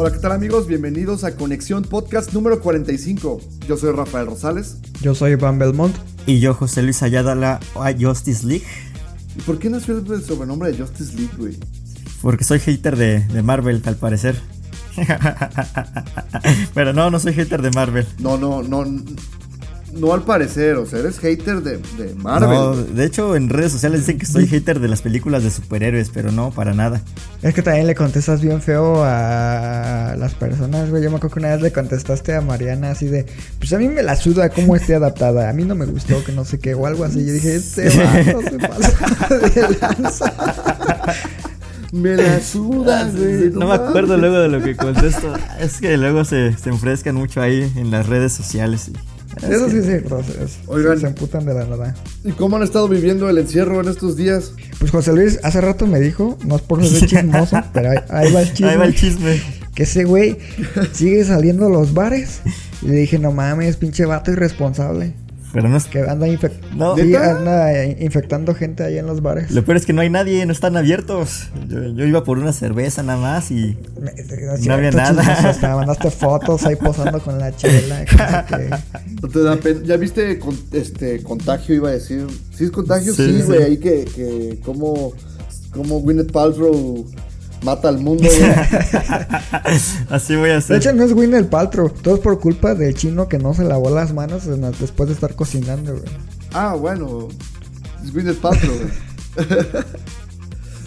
Hola, ¿qué tal amigos? Bienvenidos a Conexión Podcast número 45. Yo soy Rafael Rosales. Yo soy Van Belmont. Y yo, José Luis Ayadala, a Justice League. ¿Y por qué nació el sobrenombre de Justice League, güey? Porque soy hater de, de Marvel, al parecer. Pero no, no soy hater de Marvel. No, no, no. No al parecer, o sea, eres hater de, de Marvel. No, de hecho en redes sociales dicen que soy hater de las películas de superhéroes, pero no, para nada. Es que también le contestas bien feo a las personas, güey. Yo me acuerdo que una vez le contestaste a Mariana así de, pues a mí me la suda cómo esté adaptada. A mí no me gustó que no sé qué o algo así. Yo dije, este vato se pasa de lanza. Me la sudas, güey. No, me acuerdo luego de lo que contesto. Es que luego se, se enfrescan mucho ahí en las redes sociales. Y... Eso sí, sí, groseros. Oigan. Se emputan de la nada. ¿Y cómo han estado viviendo el encierro en estos días? Pues José Luis hace rato me dijo, no es por ser chismoso, pero ahí, ahí, va el chisme. Ahí va el chisme. Que ese güey sigue saliendo a los bares. Y le dije, no mames, pinche vato irresponsable. Pero no es que anda, infec no. sí, anda infectando gente ahí en los bares. Lo peor es que no hay nadie, no están abiertos. Yo, yo iba por una cerveza nada más y no, no había nada. Hasta mandaste fotos ahí posando con la chela. Que... ¿No te da pena? ¿Ya viste con, este contagio? Iba a decir. ¿Sí es contagio? Sí, güey. Sí, ahí que, que como, como Gwyneth Paltrow mata al mundo, güey. Así voy a hacer. De hecho, no es Gwyneth Paltrow. Todo es por culpa del chino que no se lavó las manos después de estar cocinando, güey. Ah, bueno. Es Gwyneth Paltrow, güey.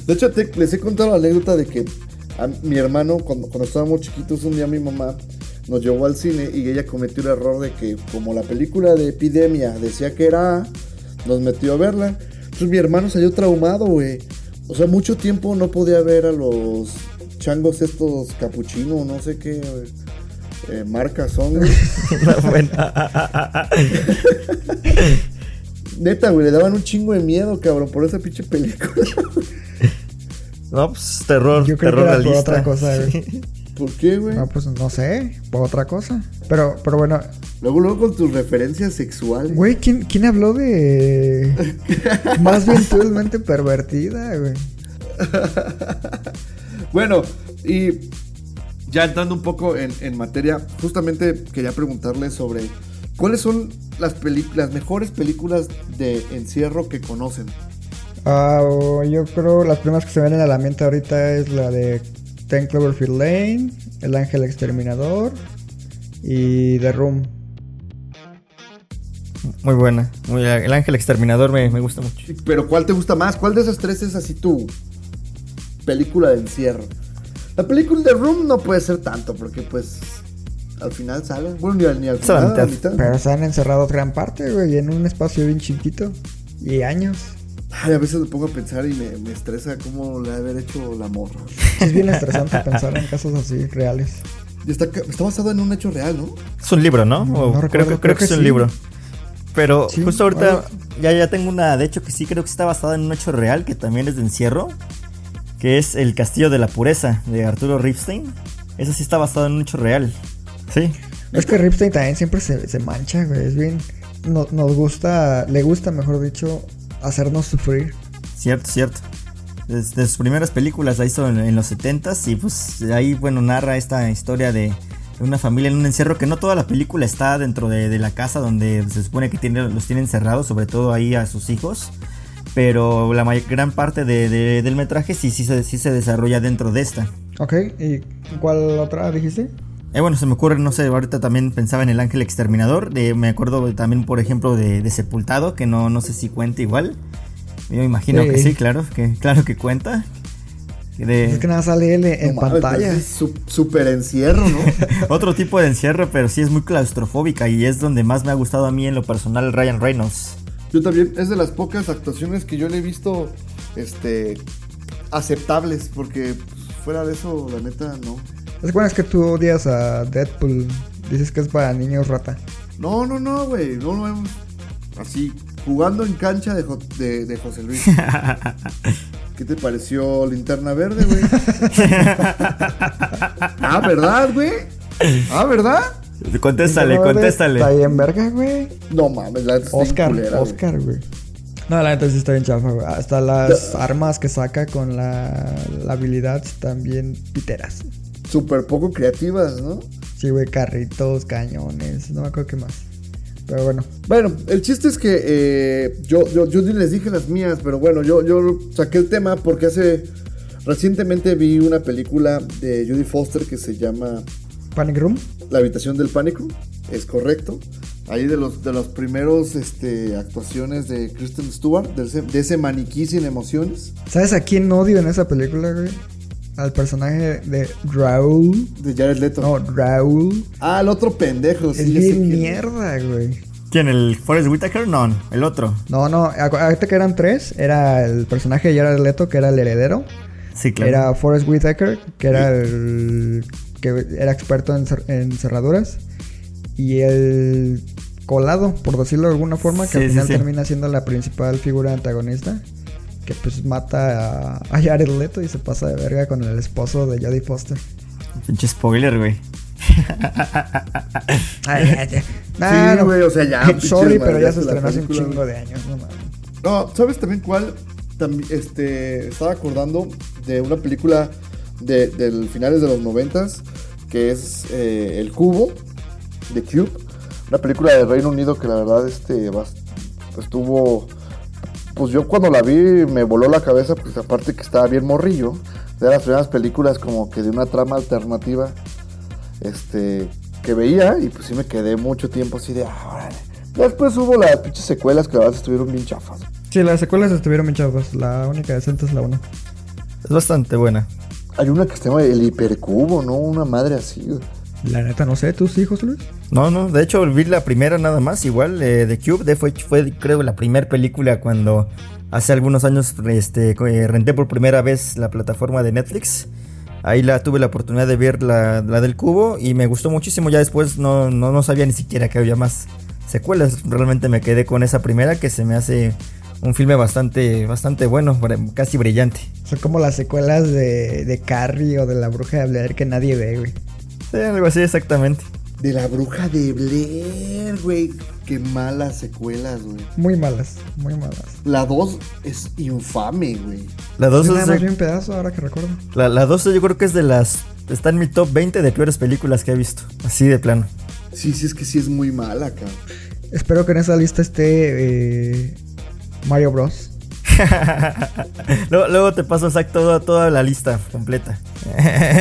De hecho, te, les he contado la anécdota de que a mi hermano, cuando, cuando estábamos chiquitos, un día mi mamá nos llevó al cine y ella cometió el error de que, como la película de Epidemia decía que era, nos metió a verla. Entonces mi hermano salió traumado, güey. O sea, mucho tiempo no podía ver a los changos estos capuchinos, no sé qué eh, marcas son. Neta, güey, le daban un chingo de miedo, cabrón, por esa pinche película. no, pues terror, Yo creo terror que era por otra cosa, güey. ¿Por qué, güey? No, pues no sé, por otra cosa. Pero, pero bueno. Luego, luego con tus referencias sexuales. Güey, ¿quién, ¿quién habló de. Más virtualmente pervertida, güey? bueno, y ya entrando un poco en, en, materia, justamente quería preguntarle sobre cuáles son las, las mejores películas de encierro que conocen. Uh, yo creo las primeras que se vienen a la mente ahorita es la de Ten Cloverfield Lane, El Ángel Exterminador y The Room. Muy buena. Muy, el Ángel Exterminador me, me, gusta mucho. Pero ¿cuál te gusta más? ¿Cuál de esas tres es así tu película de encierro? La película de Room no puede ser tanto porque pues al final salen. Bueno, ni al, ni al final. La mitad. Pero se han encerrado gran parte, güey, en un espacio bien chiquito. Y años. Ay, a veces me pongo a pensar y me, me estresa cómo le ha haber hecho la morra. Es bien estresante pensar en casos así reales. Y está, está, basado en un hecho real, ¿no? Es un libro, ¿no? No, no creo, creo, creo que, que es un libro. Pero Sí, justo ahorita ya, ya tengo una, de hecho que sí creo que está basada en un hecho real, que también es de encierro, que es El Castillo de la Pureza, de Arturo Ripstein. Esa sí está basada en un hecho real. Sí. Es que Ripstein también siempre se, se mancha, güey. Es bien. No, nos gusta, le gusta, mejor dicho, hacernos sufrir. Cierto, cierto. Desde sus primeras películas la hizo en, en los 70s y pues ahí, bueno, narra esta historia de, de una familia en un encierro que no toda la película está dentro de, de la casa donde se supone que tiene, los tienen encerrados, sobre todo ahí a sus hijos. Pero la may- gran parte de, de- del metraje sí, sí, se- sí se desarrolla dentro de esta. Ok, ¿y cuál otra dijiste? Eh, bueno, se me ocurre, no sé, ahorita también pensaba en el ángel exterminador. me acuerdo también, por ejemplo, de, de Sepultado, que no, no sé si cuenta igual. Yo imagino Sí. que sí, claro, que, claro que cuenta. De- Es que nada sale él en No pantalla. pues es super encierro, ¿no? Otro tipo de encierro, pero sí es muy claustrofóbica y es donde más me ha gustado a mí en lo personal Ryan Reynolds. Yo también, es de las pocas actuaciones que yo le he visto este, aceptables, porque fuera de eso, la neta, no. Es bueno es que tú odias a Deadpool. Dices que es para niños rata. No, no, no, güey. No lo vemos así, jugando en cancha de, Jo- de- de José Luis. ¿Qué te pareció Linterna Verde, güey? ah, ¿verdad, güey? Ah, ¿verdad? Contéstale, Está contéstale. bien verga, güey. No mames, la está Oscar, culera. Oscar, güey. No, la neta sí está bien chafa, güey. Hasta las armas que saca con la, la habilidad están bien piteras. Súper poco creativas, ¿no? Sí, güey, carritos, cañones, no me acuerdo qué más. Pero bueno, Bueno, el chiste es que eh, yo, yo, yo les dije las mías, pero bueno, yo, yo saqué el tema porque hace... Recientemente vi una película de Judy Foster que se llama Panic Room. La habitación del pánico, es correcto. Ahí de los, de los primeros este, actuaciones de Kristen Stewart, de ese, de ese maniquí sin emociones, ¿Sabes a quién odio en esa película, güey? Al personaje de Raúl. de Jared Leto. No, Raúl. Ah, el otro pendejo, es sí, sé bien quién es. mierda, güey. ¿Quién? ¿El Forrest Whitaker? No, el otro. No, no, acu- ahorita que eran tres, era el personaje de Jared Leto, que era el heredero. Sí, claro. Era Forrest Whitaker, que era el que era experto en, cer- en cerraduras. Y el colado, por decirlo de alguna forma, que Sí, al sí, final sí. termina siendo la principal figura antagonista. Que pues mata a, a Jared Leto y se pasa de verga con el esposo de Jodie Foster. Pinche spoiler, güey. Ay, ay, ay. Nah, Sí, no. güey, o sea, ya, pinches Sorry, pero ya se estrenó hace un chingo de años, no mames. No, ¿sabes también cuál? También, este, estaba acordando de una película de, del finales de los noventas que es eh, El Cubo, de Cube. Una película de Reino Unido que la verdad este, estuvo... Pues yo cuando la vi me voló la cabeza, pues aparte que estaba bien morrillo. De las primeras películas como que de una trama alternativa este, que veía y pues sí me quedé mucho tiempo así de... Ah, órale. Después hubo las pinches secuelas que la verdad estuvieron bien chafas. Sí, las secuelas estuvieron bien chavas. La única decente es la 1. Es bastante buena. Hay una que se llama el hipercubo, ¿no? Una madre así. La neta, no sé, ¿tus hijos, Luis? No, no, de hecho vi la primera nada más, igual eh, de Cube, de fue, fue creo la primera película cuando hace algunos años este, eh, renté por primera vez la plataforma de Netflix. Ahí la tuve la oportunidad de ver la, la del cubo y me gustó muchísimo. Ya después no, no, no sabía ni siquiera que había más secuelas. Realmente me quedé con esa primera que se me hace un filme bastante, bastante bueno, casi brillante. Son como las secuelas de, de Carrie o de la bruja de Blair que nadie ve, güey. Sí, algo así exactamente. De la bruja de Blair, güey. Qué malas secuelas, güey. Muy malas, muy malas. La 2 es infame, güey. La 2 Yo es de- vi un pedazo ahora que recuerdo. La, la 12 yo creo que es de las... Está en mi top 20 de peores películas que he visto. Así de plano. Sí, sí, es que sí es muy mala, cabrón. Espero que en esa lista esté eh, Mario Bros. luego, luego te paso exacto toda, toda la lista completa.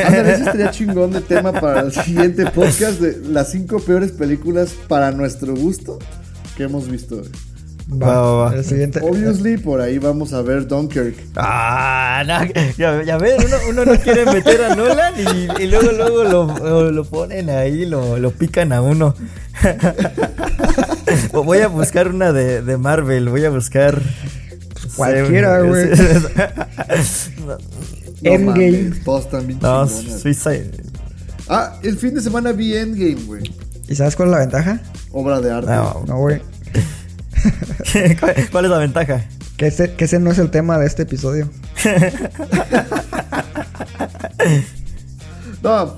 Ándale, ese estaría chingón de tema para el siguiente podcast de las cinco peores películas para nuestro gusto que hemos visto. Va, va, va. El siguiente. Obviously, por ahí vamos a ver Dunkirk. Ah, no, ya, ya ven, uno, uno no quiere meter a Nolan y, y luego, luego lo, lo- lo ponen ahí, lo, lo pican a uno. voy a buscar una de, de Marvel, voy a buscar... Cualquiera, Sí, güey. No Endgame. mames, todos están bien No. Suicide. Ah, el fin de semana vi Endgame, güey. ¿Y sabes cuál es la ventaja? Obra de arte. No. No, güey. ¿Cuál, cuál es la ventaja? Que ese, que ese no es el tema de este episodio. No,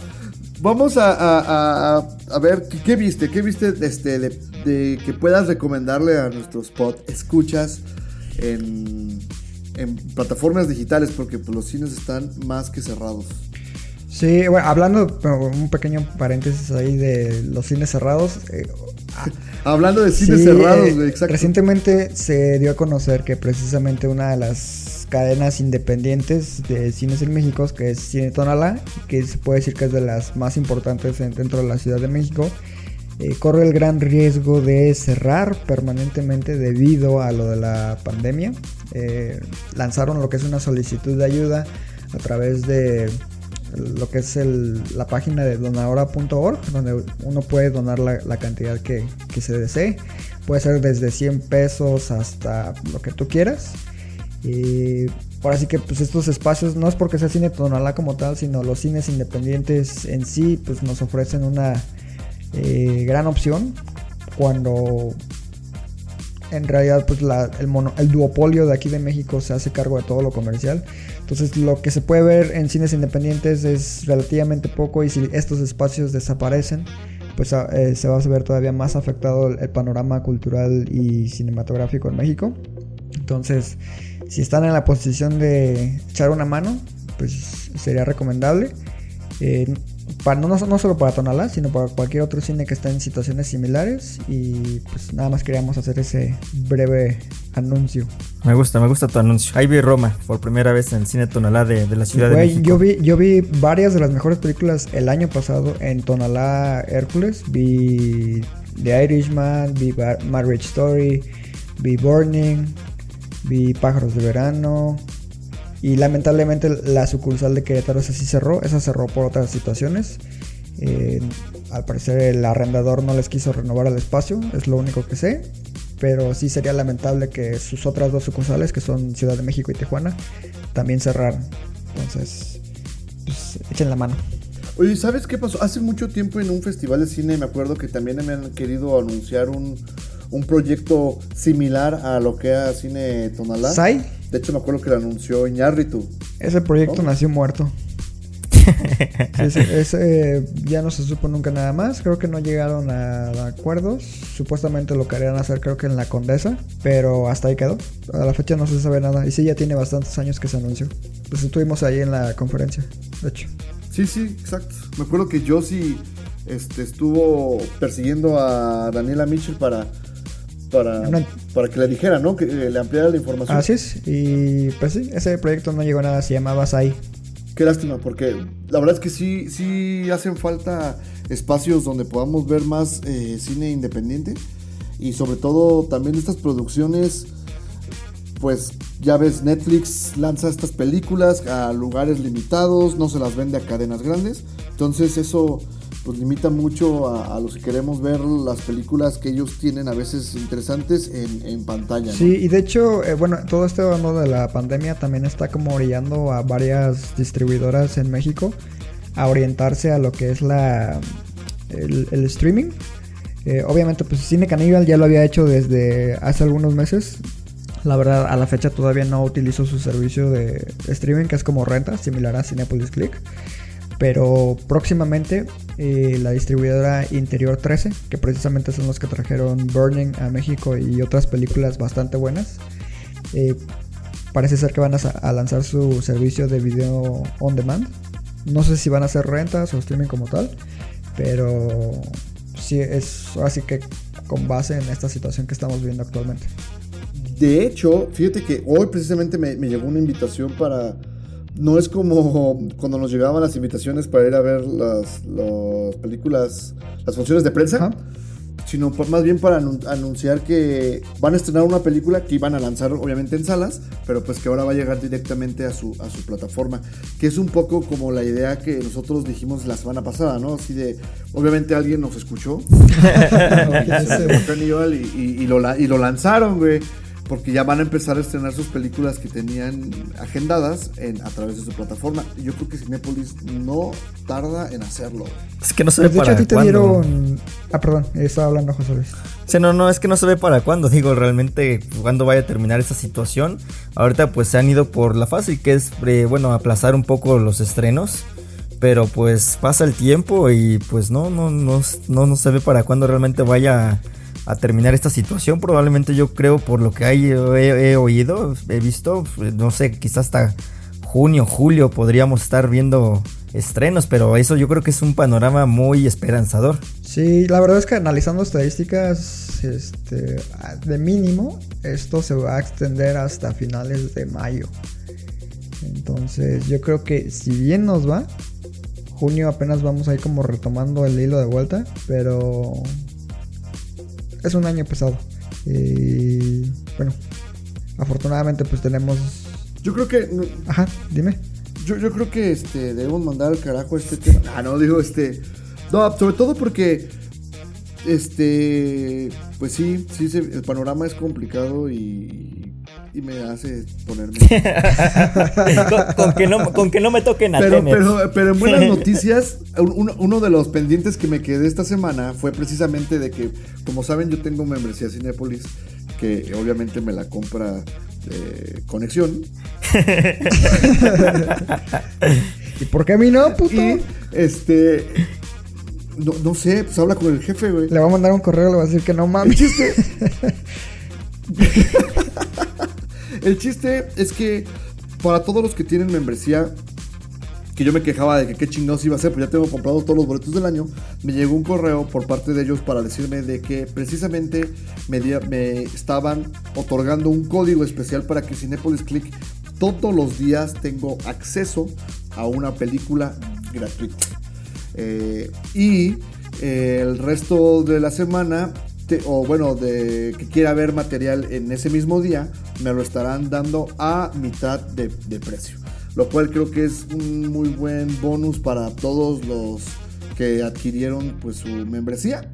vamos a, a- a- a ver, ¿qué, qué viste? ¿Qué viste este, de, de que puedas recomendarle a nuestros spot escuchas en, en plataformas digitales? Porque pues, los cines están más que cerrados. Sí, bueno, hablando, un pequeño paréntesis ahí de los cines cerrados. eh, Hablando de cines sí, cerrados, eh, exacto. Recientemente se dio a conocer que precisamente una de las cadenas independientes de cines en México, que es Cine Tonalá, que se puede decir que es de las más importantes en- dentro de la Ciudad de México, eh, corre el gran riesgo de cerrar permanentemente debido a lo de la pandemia. Eh, lanzaron lo que es una solicitud de ayuda a través de lo que es la página de donadora.org, donde uno puede donar la, cantidad que, que se desee. Puede ser desde 100 pesos hasta lo que tú quieras. Y por así que pues estos espacios no es porque sea cine tonalá como tal, sino los cines independientes en sí pues nos ofrecen una eh, gran opción cuando en realidad pues la, el, duopolio de aquí de México se hace cargo de todo lo comercial. Entonces lo que se puede ver en cines independientes es relativamente poco y si estos espacios desaparecen pues eh, se va a ver todavía más afectado el, el panorama cultural y cinematográfico en México. Entonces si están en la posición de echar una mano pues sería recomendable. Eh, para, no, no, solo para Tonalá, sino para cualquier otro cine que está en situaciones similares. Y pues nada más queríamos hacer ese breve anuncio. Me gusta, me gusta tu anuncio. Ahí vi Roma por primera vez en el cine Tonalá de, de la Ciudad Güey, de México. Yo vi, yo vi varias de las mejores películas el año pasado en Tonalá Hércules. Vi The Irishman, vi Marriage Story, vi Burning, vi Pájaros de Verano. Y lamentablemente la sucursal de Querétaro esa sí cerró, esa cerró por otras situaciones. Eh, al parecer el arrendador no les quiso renovar el espacio, es lo único que sé. Pero sí sería lamentable que sus otras dos sucursales, que son Ciudad de México y Tijuana, también cerraran. Entonces, pues, echen la mano. Oye, ¿sabes qué pasó? Hace mucho tiempo en un festival de cine me acuerdo que también me han querido anunciar un, un proyecto similar a lo que era Cine Tonalá. ¿Sai? De hecho, me acuerdo que lo anunció Iñárritu. Ese proyecto ¿No? nació muerto. Sí, ese, ese ya no se supo nunca nada más. Creo que no llegaron a acuerdos. Supuestamente lo querían hacer, creo que en la Condesa. Pero hasta ahí quedó. A la fecha no se sabe nada. Y sí, ya tiene bastantes años que se anunció. Pues estuvimos ahí en la conferencia, de hecho. Sí, sí, exacto. Me acuerdo que Josie este, estuvo persiguiendo a Daniela Mitchell para, para. Para que le dijera, ¿no? Que eh, le ampliara la información. Así es. Y pues sí, ese proyecto no llegó a nada. Se llamaba SAI. Qué lástima, porque la verdad es que sí, sí hacen falta espacios donde podamos ver más eh, cine independiente y sobre todo también estas producciones, pues ya ves, Netflix lanza estas películas a lugares limitados, no se las vende a cadenas grandes, entonces eso pues limita mucho a, los que queremos ver las películas que ellos tienen a veces interesantes en, pantalla. Sí, y de hecho, eh, bueno, todo este mundo de la pandemia también está como orillando a varias distribuidoras en México a orientarse a lo que es la el, el streaming. Eh, obviamente, pues Cine Caníbal ya lo había hecho desde hace algunos meses. La verdad, a la fecha todavía no utilizo su servicio de streaming, que es como renta, similar a Cinepolis Click. Pero próximamente eh, la distribuidora Interior 13, que precisamente son los que trajeron Burning a México y otras películas bastante buenas, eh, parece ser que van a, lanzar su servicio de video on demand. No sé si van a hacer rentas o streaming como tal, pero sí es así que con base en esta situación que estamos viviendo actualmente. De hecho, fíjate que hoy precisamente me, me llegó una invitación para... No es como cuando nos llegaban las invitaciones para ir a ver las, las películas, las funciones de prensa, Ajá. sino más bien para anun- anunciar que van a estrenar una película que iban a lanzar obviamente en salas, pero pues que ahora va a llegar directamente a su, a su plataforma, que es un poco como la idea que nosotros dijimos la semana pasada, ¿no? Así de, obviamente alguien nos escuchó y, y- y lo, y lo lanzaron, güey. Porque ya van a empezar a estrenar sus películas que tenían agendadas en, a través de su plataforma. Y yo creo que Cinepolis no tarda en hacerlo. Es que no se Pues ve de hecho para a ti te cuándo. dieron... Ah, perdón, estaba hablando José Luis. Sí, no, no, es que no se ve para cuándo, digo, realmente cuándo vaya a terminar esta situación. Ahorita pues se han ido por la fácil, que es, eh, bueno, aplazar un poco los estrenos. Pero pues pasa el tiempo y pues no, no, no, no, no se ve para cuándo realmente vaya a, terminar esta situación. Probablemente yo creo por lo que he, he oído, he visto, no sé, quizás hasta junio, julio podríamos estar viendo estrenos, pero eso yo creo que es un panorama muy esperanzador. Sí, la verdad es que analizando estadísticas, este, de mínimo, esto se va a extender hasta finales de mayo. Entonces, yo creo que si bien nos va, junio apenas vamos a ir como retomando el hilo de vuelta, pero es un año pesado. Y bueno, afortunadamente pues tenemos... Yo creo que. Ajá, dime. Yo, yo creo que este, debemos mandar al carajo este tema. Ah, no, digo, este. No, sobre todo porque. Este. Pues sí, sí, el panorama es complicado y. y me hace ponerme. con, con que no, con que no me toquen a pero, Tenet. pero, pero en buenas noticias, un- uno, uno de los pendientes que me quedé esta semana fue precisamente de que, como saben, yo tengo membresía Cinépolis, que obviamente me la compra eh, Conexión. ¿Y por qué a mí no, puto? Y este. No, no sé, pues habla con el jefe, güey. Le va a mandar un correo, le va a decir que no El mames. chiste. El chiste es que para todos los que tienen membresía, que yo me quejaba de que qué chingados iba a hacer, pues ya tengo comprados todos los boletos del año, me llegó un correo por parte de ellos para decirme de que precisamente me, me estaban otorgando un código especial para que Cinepolis Click todos los días tengo acceso a una película gratuita. Eh, y el resto de la semana, te- o bueno, de que quiera ver material en ese mismo día, me lo estarán dando a mitad de, de precio. Lo cual creo que es un muy buen bonus para todos los que adquirieron pues su membresía.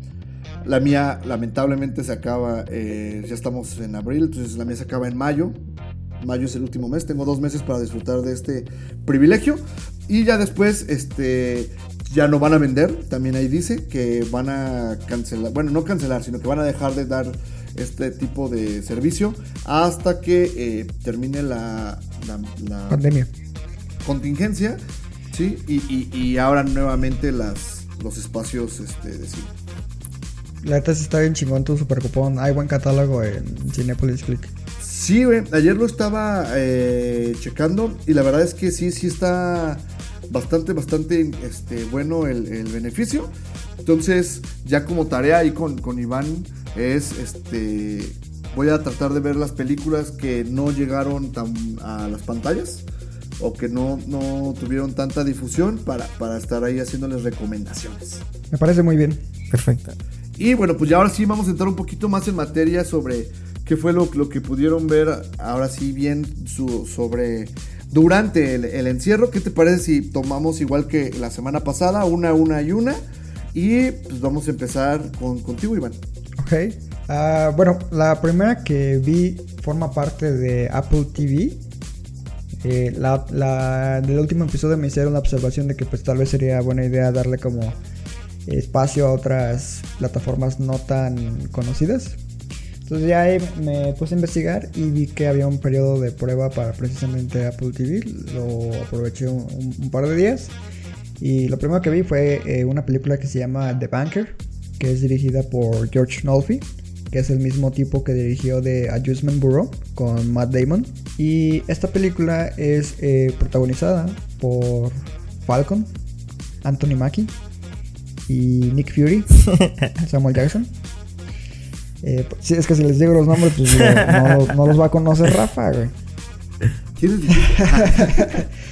La mía lamentablemente se acaba, eh, ya estamos en abril, entonces la mía se acaba en mayo. Mayo es el último mes, tengo dos meses para disfrutar de este privilegio. Y ya después, este, ya no van a vender, también ahí dice que van a cancelar, bueno, no cancelar, sino que van a dejar de dar este tipo de servicio hasta que eh, termine la, la- la Pandemia. contingencia, ¿sí? Y, y, y abran nuevamente las, los espacios este, de cine. La neta está bien chingón tu super cupón. Hay buen catálogo en Cinepolis Click. Sí, güey, ayer lo estaba eh, checando y la verdad es que sí, sí está bastante, bastante este, bueno el, el beneficio. Entonces, ya como tarea ahí con, con Iván es, este, voy a tratar de ver las películas que no llegaron tan a las pantallas o que no, no tuvieron tanta difusión para, para estar ahí haciéndoles recomendaciones. Me parece muy bien. Perfecto. Y bueno, pues ya ahora sí vamos a entrar un poquito más en materia sobre qué fue lo, lo que pudieron ver ahora sí bien su- sobre durante el, encierro. ¿Qué te parece si tomamos igual que la semana pasada, una, una y una? Y pues vamos a empezar con, contigo, Iván. Ok. Ah, bueno, la primera que vi forma parte de Apple TV. Eh, la, la- último episodio me hicieron la observación de que pues tal vez sería buena idea darle como espacio a otras plataformas no tan conocidas. Entonces ya ahí me puse a investigar y vi que había un periodo de prueba para precisamente Apple TV. Lo aproveché un, par de días. Y lo primero que vi fue eh, una película que se llama The Banker, que es dirigida por George Nolfi, que es el mismo tipo que dirigió The Adjustment Bureau con Matt Damon. Y esta película es eh, protagonizada por Falcon, Anthony Mackie y Nick Fury, Samuel Jackson. Eh, sí, es que si les digo los nombres, pues digo, no, no los va a conocer Rafa, güey. ¿Quién es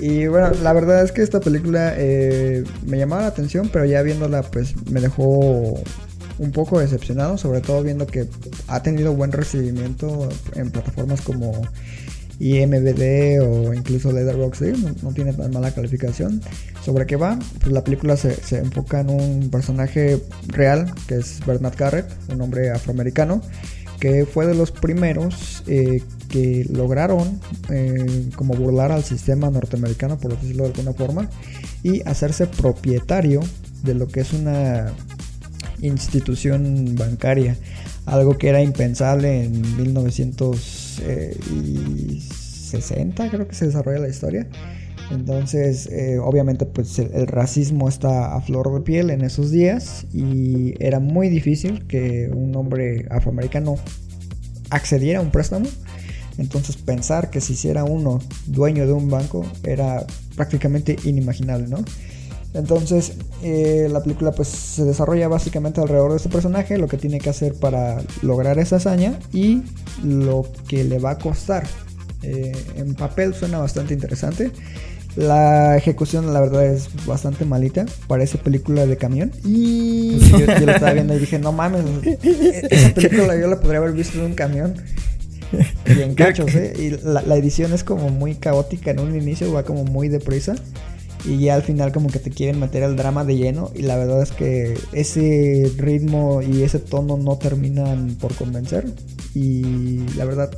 Y bueno, la verdad es que esta película eh, me llamaba la atención, pero ya viéndola pues me dejó un poco decepcionado, sobre todo viendo que ha tenido buen recibimiento en plataformas como IMDb o incluso Letterboxd, no, tiene tan mala calificación. ¿Sobre qué va? Pues la película se, enfoca en un personaje real, que es Bernard Garrett, un hombre afroamericano, que fue de los primeros eh, que lograron eh, como burlar al sistema norteamericano, por decirlo de alguna forma, y hacerse propietario de lo que es una institución bancaria, algo que era impensable en 1960, creo que se desarrolla la historia. Entonces, eh, obviamente, pues el, el racismo está a flor de piel en esos días y era muy difícil que un hombre afroamericano accediera a un préstamo. Entonces, pensar que se hiciera uno dueño de un banco era prácticamente inimaginable, ¿no? Entonces, eh, la película pues se desarrolla básicamente alrededor de este personaje, lo que tiene que hacer para lograr esa hazaña y lo que le va a costar. Eh, en papel suena bastante interesante. La ejecución, la verdad, es bastante malita. Parece película de camión. Y yo, yo la estaba viendo y dije, no mames, esa película yo la podría haber visto en un camión. Y en cachos, ¿eh? Y la, la edición es como muy caótica en un inicio, va como muy deprisa. Y ya al final como que te quieren meter al drama de lleno. Y la verdad es que ese ritmo y ese tono no terminan por convencer. Y la verdad,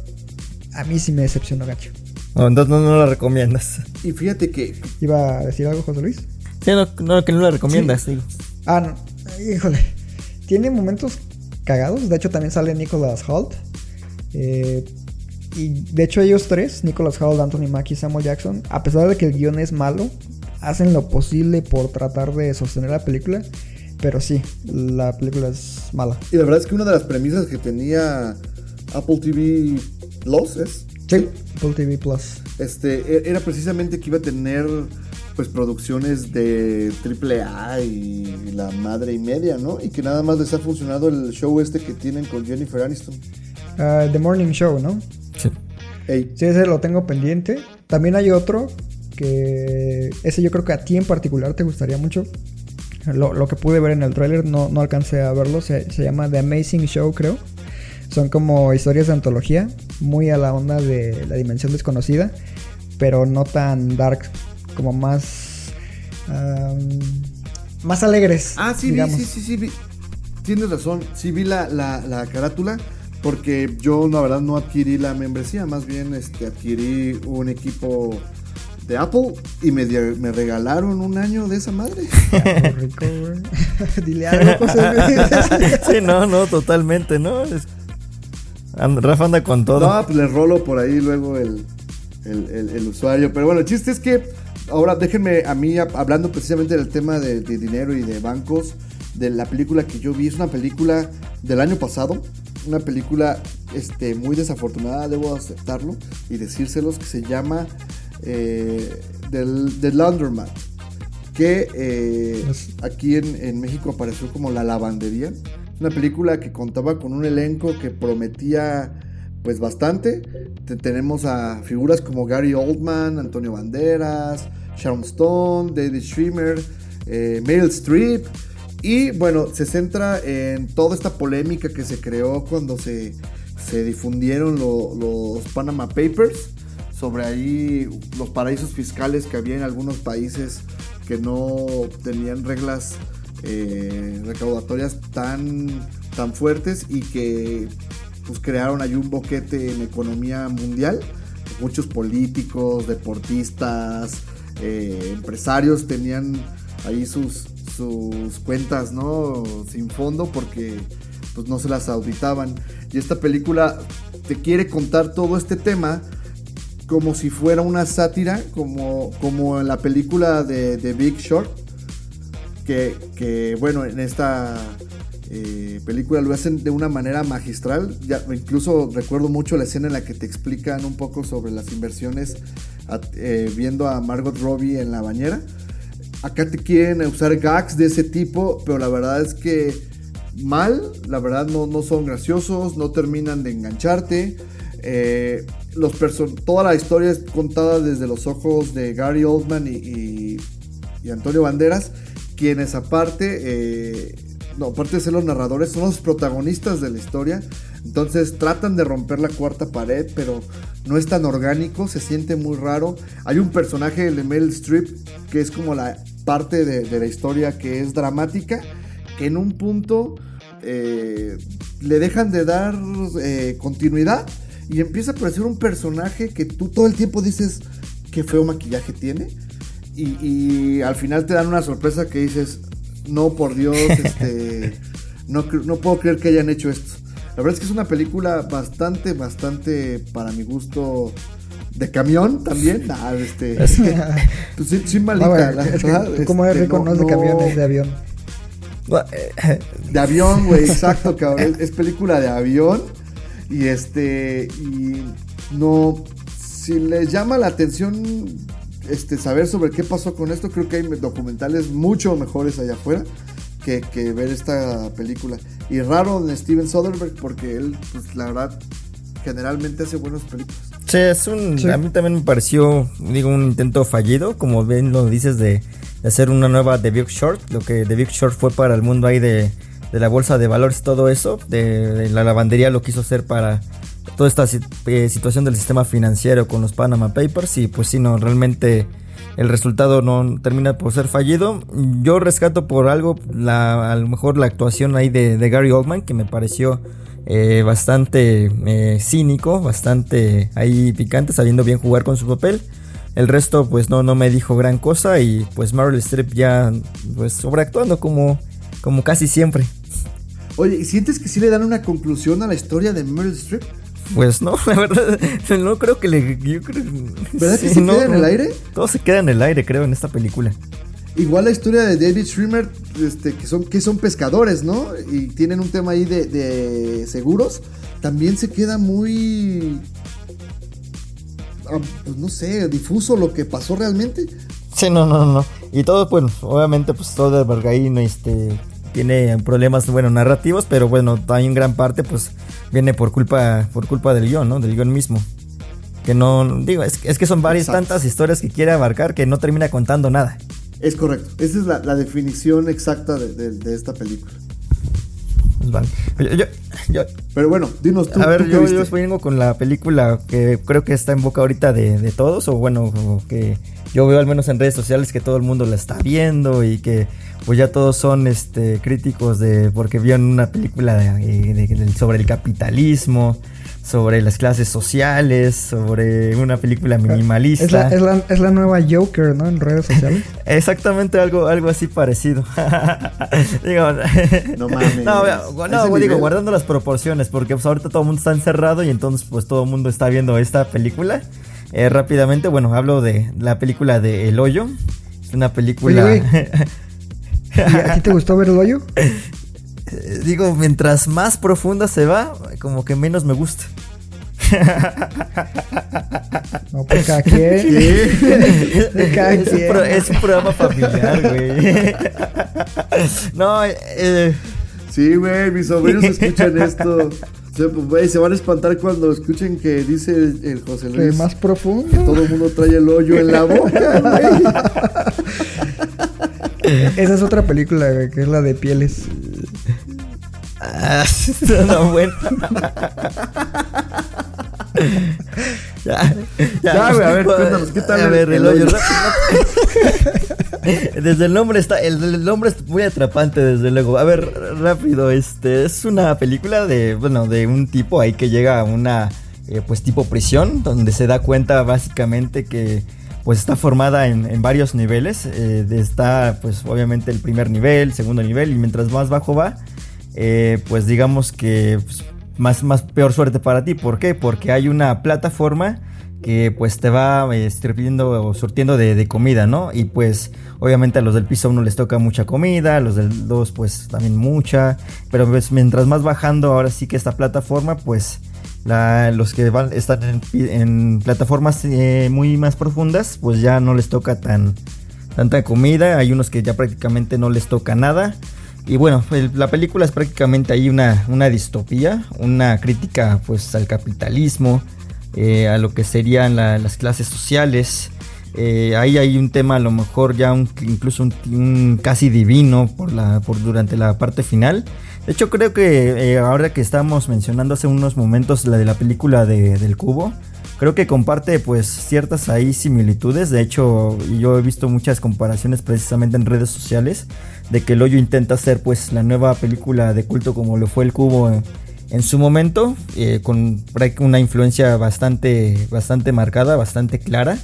a mí sí me decepcionó gacho. No, entonces no, no la recomiendas. Y fíjate que ¿Iba a decir algo, José Luis? Sí, no, no, que no la recomiendas, digo. Ah, no. Híjole. Tiene momentos cagados. De hecho, también sale Nicholas Holt. Eh, y de hecho, ellos tres, Nicholas Holt, Anthony Mackie y Samuel Jackson, a pesar de que el guion es malo, hacen lo posible por tratar de sostener la película. Pero sí, la película es mala. Y la verdad es que una de las premisas que tenía Apple TV Plus es, Sí, Apple TV Plus. este, e- era precisamente que iba a tener pues producciones de triple A y la madre y media, ¿no? Y que nada más les ha funcionado el show este que tienen con Jennifer Aniston. Ah, The Morning Show, ¿no? Sí. Ey, Sí, ese lo tengo pendiente. También hay otro que ese yo creo que a ti en particular te gustaría mucho. Lo, lo que pude ver en el tráiler, no, no alcancé a verlo, se, se llama The Amazing Show, creo. Son como historias de antología, muy a la onda de la dimensión desconocida, pero no tan dark, como más... más alegres. Ah, sí, vi, sí, sí, sí, vi. Tienes razón, sí vi la, la, la carátula porque yo la verdad no adquirí la membresía, más bien este, adquirí un equipo de Apple y me, regalaron un año de esa madre. Qué rico, güey. Dile algo. Sí, no, no, totalmente, ¿no? Es- And- Rafa anda con todo. No, pues le rolo por ahí luego el, el, el- el usuario. Pero bueno, el chiste es que ahora déjenme a mí hab- hablando precisamente del tema de, de dinero y de bancos, de la película que yo vi. Es una película del año pasado. Una película este, muy desafortunada, debo aceptarlo y decírselos, que se llama eh, del, The Laundromat. Que eh, aquí en, en México apareció como La Lavandería. Una película que contaba con un elenco que prometía pues bastante. Te- tenemos a figuras como Gary Oldman, Antonio Banderas, Sharon Stone, David Schwimmer, eh, Meryl Streep. Y bueno, se centra en toda esta polémica que se creó cuando se, se difundieron lo- los Panama Papers sobre ahí los paraísos fiscales que había en algunos países que no tenían reglas eh, recaudatorias tan, tan fuertes y que pues crearon ahí un boquete en economía mundial. Muchos políticos, deportistas, eh, empresarios tenían ahí sus, sus cuentas, ¿no? Sin fondo porque pues no se las auditaban. Y esta película te quiere contar todo este tema como si fuera una sátira, como, como en la película de, Big Short, que, bueno, en esta eh, película lo hacen de una manera magistral. Incluso recuerdo mucho la escena en la que te explican un poco sobre las inversiones eh, viendo a Margot Robbie en la bañera. Acá te quieren usar gags de ese tipo, pero la verdad es que mal, la verdad no, no son graciosos, no terminan de engancharte. Eh, los toda la historia es contada desde los ojos de Gary Oldman y, y- Antonio Banderas, quienes aparte, eh, no, aparte de ser los narradores, son los protagonistas de la historia. Entonces tratan de romper la cuarta pared, pero no es tan orgánico, se siente muy raro. Hay un personaje de Meryl Streep que es como la parte de, de la historia que es dramática, que en un punto eh, le dejan de dar eh, continuidad y empieza a aparecer un personaje que tú todo el tiempo dices qué feo maquillaje tiene. Y, y al final te dan una sorpresa que dices, no, por Dios, este, no, no puedo creer que hayan hecho esto. La verdad es que es una película bastante, bastante, para mi gusto, de camión también. Nah, este, pues sí, sí malita, bueno, la es como es este, rico, no, es de camión, es de avión. de avión, güey, exacto, cabrón. Es película de avión. Y este. Y no. Si les llama la atención este, saber sobre qué pasó con esto, creo que hay documentales mucho mejores allá afuera que, que ver esta película. Y raro de Steven Soderbergh, porque él, pues la verdad, generalmente hace buenas películas. Sí, es un. Sí. A mí también me pareció, digo, un intento fallido, como bien lo dices, de, de hacer una nueva The Big Short. Lo que The Big Short fue para el mundo ahí de, de la bolsa de valores, todo eso. De, la lavandería lo quiso hacer para toda esta si- eh, situación del sistema financiero con los Panama Papers. Y pues sí, no, realmente el resultado no termina por ser fallido. Yo rescato por algo, la, a lo mejor la actuación ahí de, de Gary Oldman, que me pareció eh, bastante eh, cínico, bastante ahí picante, sabiendo bien jugar con su papel. El resto pues no, no me dijo gran cosa y pues Meryl Streep ya pues sobreactuando como casi siempre. Oye, ¿y sientes que sí le dan una conclusión a la historia de Meryl Streep? Pues no, la verdad, no creo que le... Yo creo, ¿Verdad que se no, queda en el aire? Todo se queda en el aire, creo, en esta película. Igual la historia de David Schwimmer, este, que, son, que son pescadores, ¿no? Y tienen un tema ahí de, de seguros. También se queda muy... ah, Pues no sé, difuso lo que pasó realmente. Sí, no, no, no. Y todo, bueno, obviamente, pues todo de Bergaín, este, tiene problemas, bueno, narrativos, pero bueno, también gran parte, pues, viene por culpa, por culpa del guion, ¿no? Del guion mismo. Que no, digo, es, es que son varias Exacto. tantas historias que quiere abarcar que no termina contando nada. Es correcto. Esa es la, la definición exacta de, de- de esta película. Pues, vale. Yo- yo- yo- Pero bueno, dinos tú. a ver, tú yo, yo vengo con la película que creo que está en boca ahorita de, de todos, o bueno, o que yo veo al menos en redes sociales que todo el mundo la está viendo y que pues ya todos son este críticos de porque vieron una película de- de- de- sobre el capitalismo, sobre las clases sociales, sobre una película minimalista. Es la, es, la, es la nueva Joker, ¿no? En redes sociales. Exactamente algo, algo así parecido. digo, No mames. No, no, digo, nivel. guardando las proporciones, porque pues ahorita todo el mundo está encerrado y entonces pues todo el mundo está viendo esta película. Eh, rápidamente, bueno, hablo de la película de El Hoyo. Es una película... Oye, ¿Y a ti te gustó ver el hoyo? Eh, digo, mientras más profunda se va, como que menos me gusta. No, pues cada quien. De cada es, un quien. pro- es un programa familiar, güey. no, eh, Sí, güey, mis sobrinos escuchan esto. Se, güey, se van a espantar cuando escuchen que dice el, el José Que Luis más que profundo. todo el mundo trae el hoyo en la boca, güey. Esa es otra película, güey, que es la de pieles. Ah, no, bueno. ya, Ya, güey, a ver, cuéntanos, ¿qué tal A ver, el, hoyo? desde el nombre está, el, el nombre es muy atrapante, desde luego. A ver, rápido, este es una película de, bueno, de un tipo ahí que llega a una, eh, pues tipo prisión, donde se da cuenta básicamente que pues está formada en, varios niveles. eh, está pues obviamente el primer nivel, segundo nivel y mientras más bajo va, eh, pues digamos que pues, más, más peor suerte para ti. ¿Por qué? Porque hay una plataforma que pues te va eh, o surtiendo de, de comida, ¿no? Y pues obviamente a los del piso 1 les toca mucha comida, a los del 2 pues también mucha, pero pues mientras más bajando ahora sí que esta plataforma pues los que van, están en, plataformas eh, muy más profundas pues ya no les toca tan tanta comida, hay unos que ya prácticamente no les toca nada. Y bueno, la película es prácticamente ahí una, una distopía, una crítica pues al capitalismo, eh, a lo que serían la- las clases sociales. Eh, ahí hay un tema a lo mejor ya incluso un casi divino por la, por, durante la parte final. De hecho creo que eh, ahora que estamos mencionando hace unos momentos la de la película de- del cubo, creo que comparte pues ciertas ahí similitudes. De hecho yo he visto muchas comparaciones precisamente en redes sociales de que el hoyo intenta hacer pues la nueva película de culto como lo fue el cubo en, su momento, eh, con una influencia bastante, bastante marcada, bastante clara.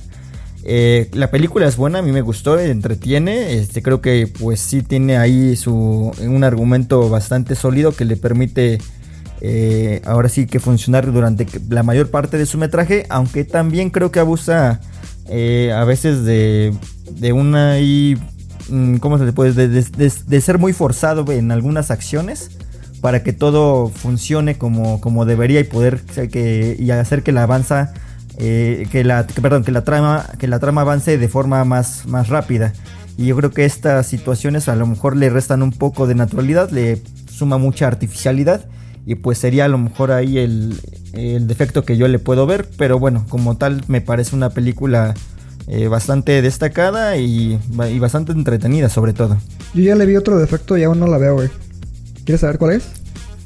Eh, la película es buena, a mí me gustó, entretiene. Este, creo que pues sí tiene ahí su, un argumento bastante sólido que le permite eh, ahora sí que funcionar durante la mayor parte de su metraje, aunque también creo que abusa eh, a veces de, de una ahí, mm, ¿cómo se le puede? De, de- ser muy forzado en algunas acciones para que todo funcione como, como debería y poder y hacer que la avanza eh, que la que, perdón que la trama que la trama avance de forma más más rápida y yo creo que estas situaciones a lo mejor le restan un poco de naturalidad le suma mucha artificialidad y pues sería a lo mejor ahí el, el defecto que yo le puedo ver pero bueno como tal me parece una película eh, bastante destacada y, y bastante entretenida sobre todo Yo ya le vi otro defecto y aún no la veo, güey. ¿Quieres saber cuál es?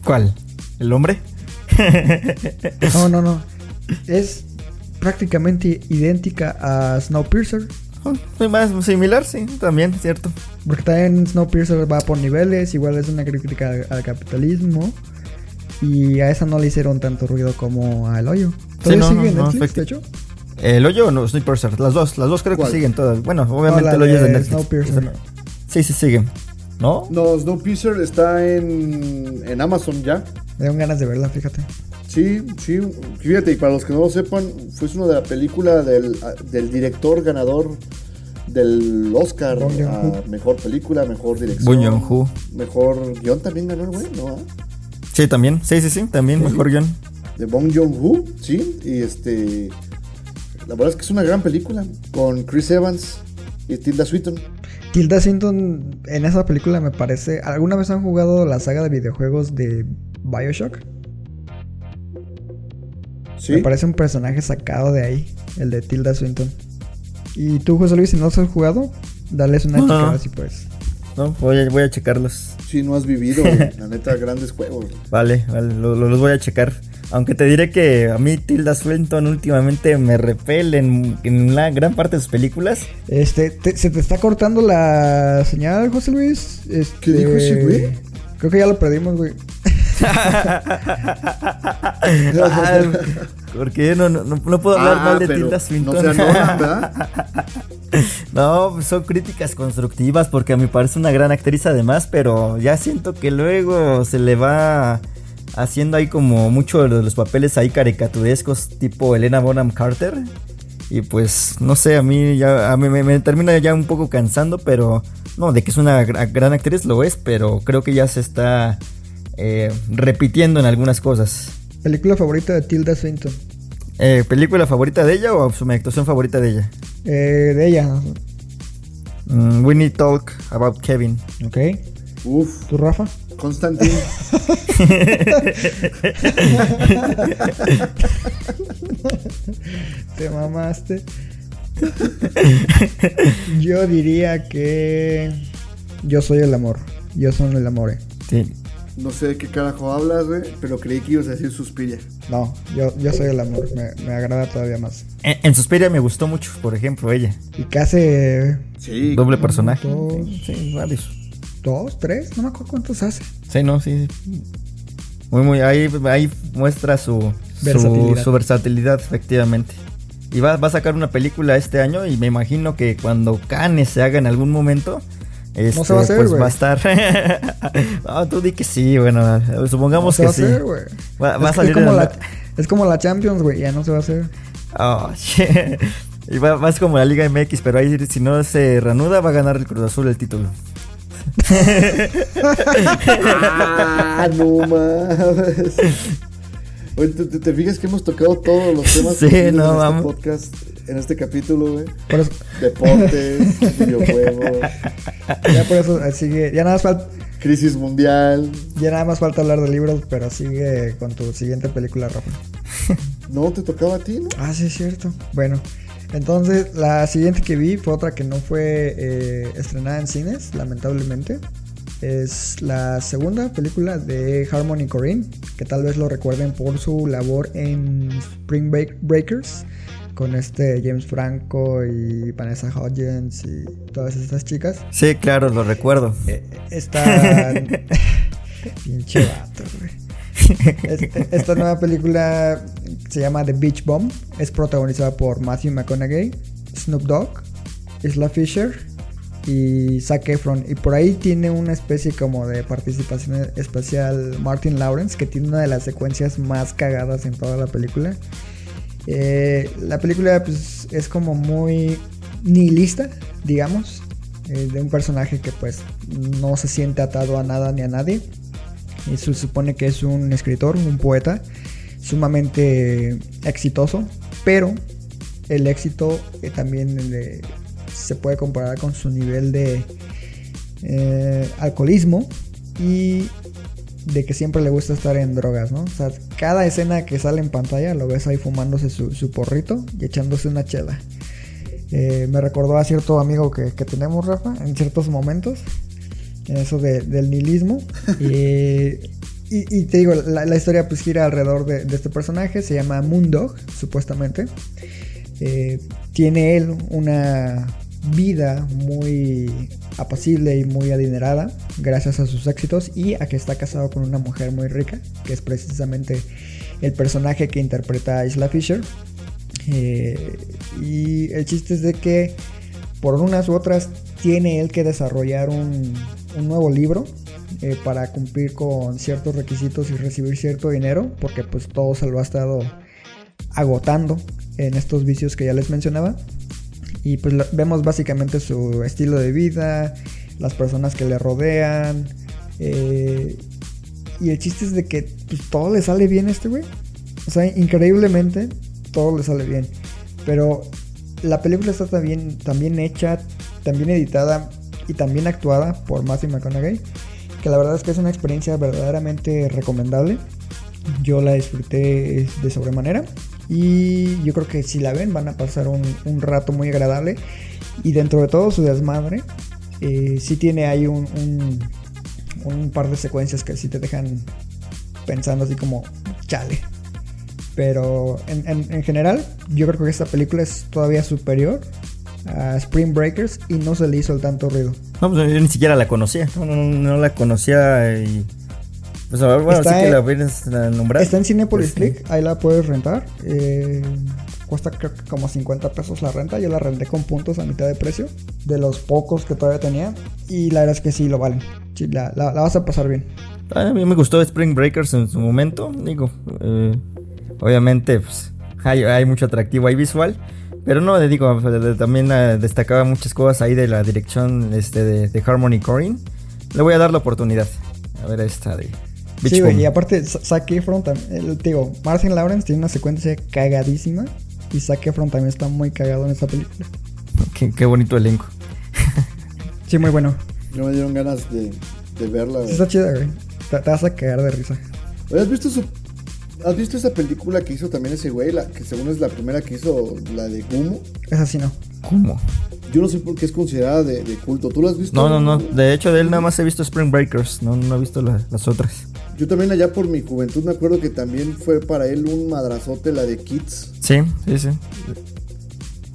¿cuál? ¿el hombre? No, no, no. Es prácticamente idéntica a Snowpiercer. Oh, más similar sí también cierto Porque también Snowpiercer va por niveles, igual es una crítica al, al capitalismo. Y a esa no le hicieron tanto ruido como al hoyo. ¿Todavía no, sigue no, no, Netflix, efecti- de hecho? ¿El hoyo o no? Snowpiercer, las dos, las dos creo ¿Cuál? que siguen todas. Bueno, obviamente el hoyo es de Netflix. Snowpiercer. Sí, sí, siguen. ¿No? No, Snowpiercer está en, en Amazon ya. Me dieron ganas de verla, fíjate. Sí, sí. Fíjate, y para los que no lo sepan, fue uno de la película del, del director ganador del Oscar a mejor película, mejor dirección. Bong Joon-ho. Mejor guion también ganó el güey, ¿no? Sí, también. Sí, sí, sí, también, mejor guion. De Bong Joon-ho, sí. Y este. La verdad es que es una gran película. Con Chris Evans y Tilda Swinton. Tilda Swinton en esa película me parece. ¿Alguna vez han jugado la saga de videojuegos de Bioshock? Sí. Me parece un personaje sacado de ahí, el de Tilda Swinton. Y tú, José Luis, si no los has jugado, dales una No. checada si puedes. No, voy a, voy a checarlos. Sí, no has vivido. La neta, grandes juegos. Vale, vale, lo- lo- los voy a checar. Aunque te diré que a mí Tilda Swinton últimamente me repele en, en la gran parte de sus películas. Este, te- se te está cortando la señal, José Luis. Este, ¿Qué dijo ese güey? Creo que ya lo perdimos, güey. Porque no, no, no, puedo hablar Ah, mal de Tilda Swinton. No se anotan, ¿verdad? No, pues son críticas constructivas porque a mí parece una gran actriz además, pero ya siento que luego se le va haciendo ahí como mucho de los papeles ahí caricaturescos tipo Elena Bonham Carter. Y pues no sé, a mí ya a mí me, me termina ya un poco cansando, pero no, de que es una gra- gran actriz lo es, pero creo que ya se está eh, repitiendo en algunas cosas. Película favorita de Tilda Swinton. Eh, ¿Película favorita de ella o su actuación favorita de ella? Eh, de ella. Mm, We Need Talk About Kevin. Ok. Uf, ¿Tú, Rafa? Constantine. Te mamaste. Yo diría que. Yo soy el amor. Yo soy el amor. Sí. No sé de qué carajo hablas, güey, pero creí que ibas a decir Suspiria. No, yo, yo soy el amor. Me, me agrada todavía más. En, en Suspiria me gustó mucho, por ejemplo, ella. Y que hace. Sí. Doble personaje. dos. Sí, varios. ¿Dos? ¿Tres? No me acuerdo cuántos hace. Sí, no, sí. sí. Muy, muy. Ahí, ahí muestra su Versatilidad. Su, su versatilidad, efectivamente. Y va, va a sacar una película este año y me imagino que cuando Cannes se haga en algún momento. Este, se va a hacer, pues güey. va a estar. no, tú di que sí, bueno. Supongamos se que va a sí. hacer, güey. Va, va a salir es como, la, es como la Champions, güey. Ya no se va a hacer. Oh, shit. Y va más como la Liga MX, pero ahí si no se reanuda va a ganar el Cruz Azul el título. Ah, no mames. Oye, ¿te, fijas que hemos tocado todos los temas Sí, no, en este podcast, en este capítulo, güey? Por eso, Deportes, videojuegos, ya por eso eh, sigue. Ya nada más falta. crisis mundial. Ya nada más falta hablar de libros, pero sigue con tu siguiente película, Rafa. No te tocaba a ti, ¿no? Ah, sí, es cierto. Bueno, entonces la siguiente que vi fue otra que no fue eh, estrenada en cines, lamentablemente. Es la segunda película de Harmony Korine, que tal vez lo recuerden por su labor en Spring Break- Breakers, con este James Franco y Vanessa Hudgens y todas estas chicas. Sí, claro, lo recuerdo. Esta. Pinche vato, güey. Es- Esta nueva película se llama The Beach Bomb. Es protagonizada por Matthew McConaughey, Snoop Dogg, Isla Fisher y Zac Efron. Y por ahí tiene una especie como de participación especial Martin Lawrence, que tiene una de las secuencias más cagadas en toda la película. Eh, la película pues, es como muy nihilista, digamos, eh, de un personaje que pues no se siente atado a nada ni a nadie. Y se supone que es un escritor, un poeta sumamente exitoso, pero el éxito eh, también le- se puede comparar con su nivel de eh, alcoholismo y de que siempre le gusta estar en drogas, ¿no? O sea, cada escena que sale en pantalla lo ves ahí fumándose su, su porrito y echándose una chela. Eh, me recordó a cierto amigo que, que tenemos, Rafa, en ciertos momentos. En eso de- del nihilismo. Eh, y, y te digo, la, la historia pues gira alrededor de, de este personaje. Se llama Moondog, supuestamente. Eh, tiene él una vida muy apacible y muy adinerada gracias a sus éxitos y a que está casado con una mujer muy rica, que es precisamente el personaje que interpreta a Isla Fisher. Eh, y el chiste es de que por unas u otras tiene él que desarrollar un, nuevo libro eh, para cumplir con ciertos requisitos y recibir cierto dinero, porque pues todo se lo ha estado agotando en estos vicios que ya les mencionaba. Y pues vemos básicamente su estilo de vida, las personas que le rodean. eh, y el chiste es de que pues, todo le sale bien a este güey. O sea, increíblemente todo le sale bien. Pero la película está también, también hecha, también editada y también actuada por Matthew McConaughey. Que la verdad es que es una experiencia verdaderamente recomendable. Yo la disfruté de sobremanera. Y yo creo que si la ven van a pasar un, un rato muy agradable. Y dentro de todo su desmadre, eh, sí tiene ahí un, un, un par de secuencias que sí te dejan pensando así como, chale. Pero en, en- en general, yo creo que esta película es todavía superior a Spring Breakers y no se le hizo el tanto ruido. No, pues yo ni siquiera la conocía. No, no, no, no la conocía y. Pues a ver, bueno, Está sí que la vienes a nombrar. Está en Cinepolis Pues, sí. Click, ahí la puedes rentar. eh, cuesta creo que como 50 pesos la renta. Yo la renté con puntos a mitad de precio. De los pocos que todavía tenía. Y la verdad es que sí lo valen. Sí, la, la- la vas a pasar bien. A mí me gustó Spring Breakers en su momento. Digo, eh, obviamente, pues, hay, hay mucho atractivo ahí visual. Pero no, le digo, también eh, destacaba muchas cosas ahí de la dirección este, de, de Harmony Corinne. Le voy a dar la oportunidad. A ver esta de Beach sí, güey. Y aparte, Zac Efron también. Digo, Martin Lawrence tiene una secuencia cagadísima. Y Zac Efron también está muy cagado en esta película. Qué, qué bonito elenco. Sí, muy bueno. No me dieron ganas de, de verla. Sí, está chida, güey. Te, te vas a cagar de risa. Oye, ¿Has visto su... ¿Has visto esa película que hizo también ese güey? La, que según es la primera que hizo, la de Gumo. Es así, ¿no? ¿Cómo? Yo no sé por qué es considerada de, de culto. ¿Tú la has visto? No, no, no. De hecho, de él nada más he visto Spring Breakers. No, no he visto la- las otras. Yo también allá por mi juventud me acuerdo que también fue para él un madrazote la de Kids. Sí, sí, sí.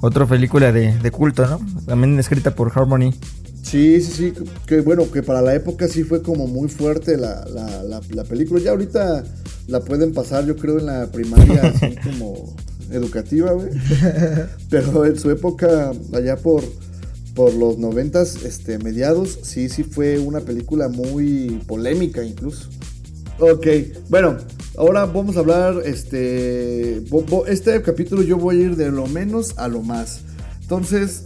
Otra película de, de culto, ¿no? También escrita por Harmony. Sí, sí, sí. Que bueno, que para la época sí fue como muy fuerte la, la, la, la película. Ya ahorita la pueden pasar, yo creo, en la primaria, así como educativa, güey. Pero en su época, allá por, por los noventas, este, mediados, sí, sí fue una película muy polémica incluso. Ok, bueno, ahora vamos a hablar, este, este capítulo yo voy a ir de lo menos a lo más. Entonces,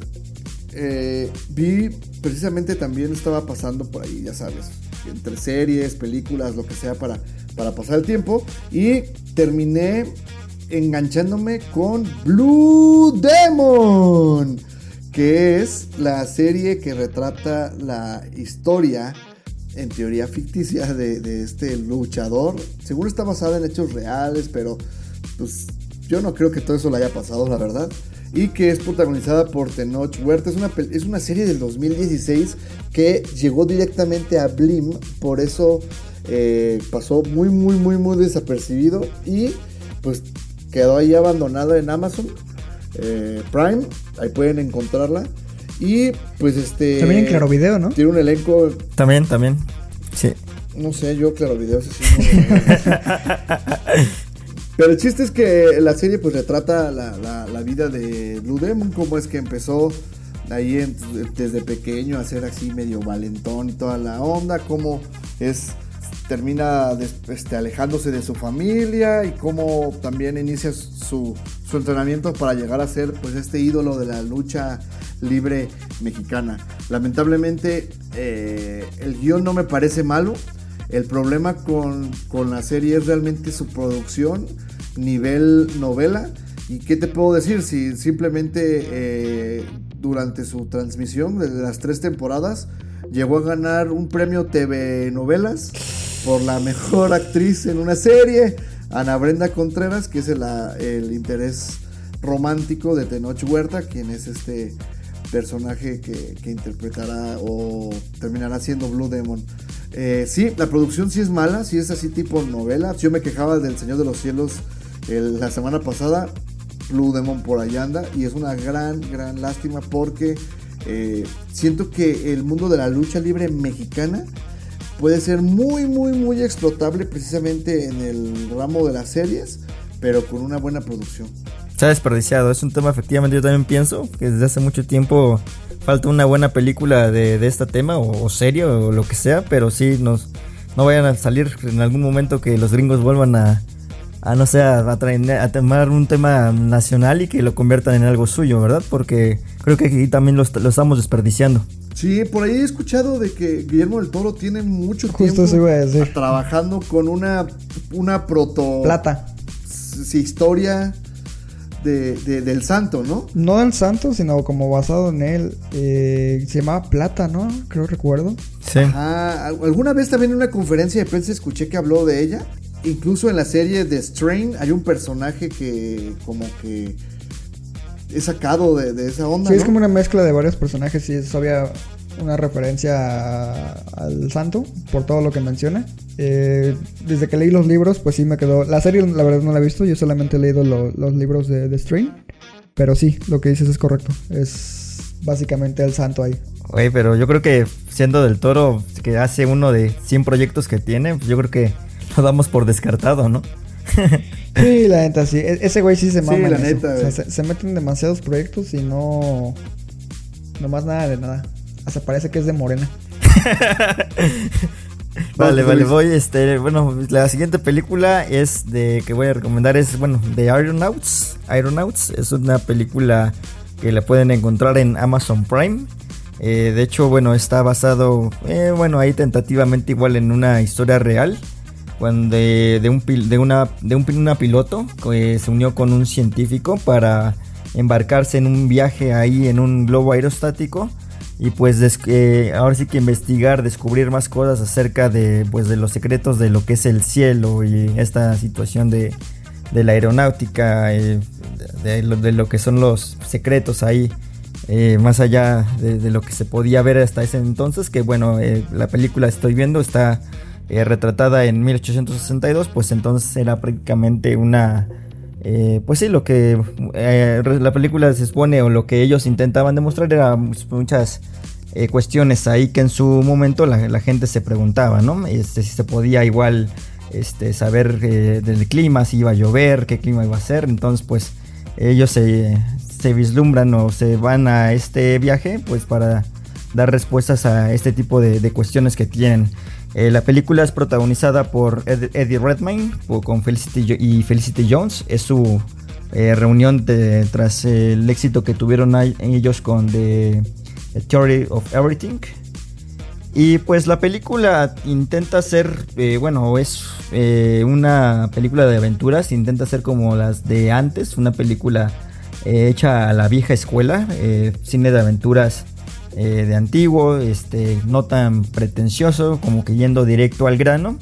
eh, vi precisamente también estaba pasando por ahí, ya sabes, entre series, películas, lo que sea para, para pasar el tiempo. Y terminé enganchándome con Blue Demon, que es la serie que retrata la historia, en teoría ficticia, de, este luchador. Seguro está basada en hechos reales, pero pues yo no creo que todo eso le haya pasado, la verdad. Y que es protagonizada por Tenoch Huerta. Es una, es una serie del 2016 que llegó directamente a Blim. Por eso eh, pasó muy, muy, muy, muy desapercibido. Y pues quedó ahí abandonada en Amazon eh, Prime. Ahí pueden encontrarla. Y pues este. También en Claro Video, ¿no? Tiene un elenco. También, también. Sí. No sé, yo claro videos así. no- Pero el chiste es que la serie pues retrata la, la- la vida de Blue Demon, cómo es que empezó ahí en- desde pequeño a ser así medio valentón y toda la onda, cómo es termina des- este, alejándose de su familia y cómo también inicia su, su entrenamiento para llegar a ser pues este ídolo de la lucha libre mexicana. Lamentablemente eh, el guion no me parece malo. El problema con, con la serie es realmente su producción, nivel novela. ¿Y qué te puedo decir? Si simplemente eh, durante su transmisión, desde las tres temporadas, llegó a ganar un premio TV Novelas por la mejor actriz en una serie, Ana Brenda Contreras, que es el, interés romántico de Tenoch Huerta, quien es este personaje que, interpretará o terminará siendo Blue Demon. Eh, sí, la producción sí es mala, sí es así tipo novela. Yo me quejaba del Señor de los Cielos el- la semana pasada. Blue Demon por ahí anda y es una gran, gran lástima porque Eh, siento que el mundo de la lucha libre mexicana puede ser muy, muy, muy explotable precisamente en el ramo de las series, pero con una buena producción. Ha desperdiciado, es un tema efectivamente yo también pienso que desde hace mucho tiempo falta una buena película de, de este tema o, o serie o lo que sea, pero sí nos no vayan a salir en algún momento que los gringos vuelvan a, a no sé, a, traer, a tomar un tema nacional y que lo conviertan en algo suyo, ¿verdad? Porque creo que aquí también lo, lo estamos desperdiciando. Sí, por ahí he escuchado de que Guillermo del Toro tiene mucho Justo tiempo eso iba a decir. trabajando con una, una proto Plata. historia de, de- del santo, ¿no? No del santo, sino como basado en él. Eh, se llamaba Plata, ¿no? Creo recuerdo. Sí. Ah, al- alguna vez también en una conferencia de prensa escuché que habló de ella. Incluso en la serie de Strain hay un personaje que como que es sacado de, de esa onda. Sí, es ¿no? como una mezcla de varios personajes y es obvia una referencia a- al santo por todo lo que menciona. Eh, desde que leí los libros, pues sí me quedó. La serie, la verdad, no la he visto. Yo solamente he leído lo- los libros de, de Strain. Pero sí, lo que dices es correcto. Es básicamente el santo ahí. Oye, pero yo creo que siendo del toro que hace uno de 100 proyectos que tiene, pues yo creo que lo damos por descartado, ¿no? Sí, la neta, sí. E- ese güey sí se Sí, mama. en la eso. neta, O sea, güey. se, se meten demasiados proyectos y no. Nomás nada de nada. Hasta parece que es de Morena. Vale, vale, voy, este, bueno, la siguiente película es de, que voy a recomendar es, bueno, de Aeronauts, Aeronauts, es una película que la pueden encontrar en Amazon Prime, Eh, de hecho, bueno, está basado, eh, bueno, ahí tentativamente igual en una historia real, cuando de, un, de una, de un, piloto que se unió con un científico para embarcarse en un viaje ahí en un globo aerostático y pues des- eh, ahora sí que investigar, descubrir más cosas acerca de pues de los secretos de lo que es el cielo y esta situación de, de la aeronáutica, eh, de, de lo, de lo que son los secretos ahí, eh, más allá de, de lo que se podía ver hasta ese entonces, que bueno, eh, la película estoy viendo está eh, retratada en 1862, pues entonces era prácticamente una... eh, pues sí, lo que eh, la película se expone o lo que ellos intentaban demostrar era mus- muchas cuestiones ahí que en su momento la, gente se preguntaba, ¿no? Este, si se podía igual este, saber del clima, si iba a llover, qué clima iba a ser, entonces pues ellos se, se vislumbran o se van a este viaje pues para dar respuestas a este tipo de cuestiones que tienen. Eh, la película es protagonizada por Ed- Eddie Redmayne con Felicity y Felicity Jones. Es su eh, reunión tras el éxito que tuvieron ellos con The Theory of Everything. Y pues la película intenta ser, eh, bueno, es una película de aventuras, intenta ser como las de antes, una película hecha a la vieja escuela, cine de aventuras eh, de antiguo, este, no tan pretencioso, como que yendo directo al grano.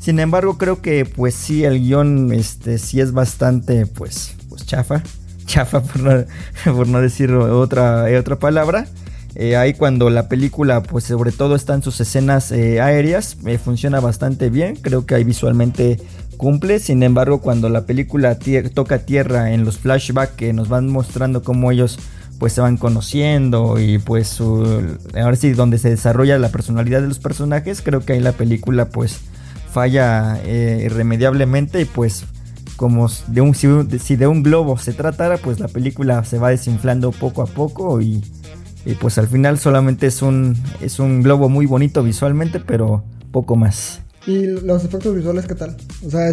Sin embargo, creo que pues sí, el guion este, sí es bastante pues, pues chafa, chafa por no, decir otra, otra palabra. Eh, ahí cuando la película, pues sobre todo está en sus escenas eh, aéreas, funciona bastante bien. Creo que ahí visualmente cumple. Sin embargo, cuando la película toca tierra en los flashbacks que nos van mostrando cómo ellos pues se van conociendo y pues ahora sí donde se desarrolla la personalidad de los personajes, creo que ahí la película pues falla eh, irremediablemente y pues como de un, si, de un globo se tratara, pues la película se va desinflando poco a poco y, y, pues al final solamente es un, es un globo muy bonito visualmente, pero poco más. ¿Y los efectos visuales qué tal? O sea,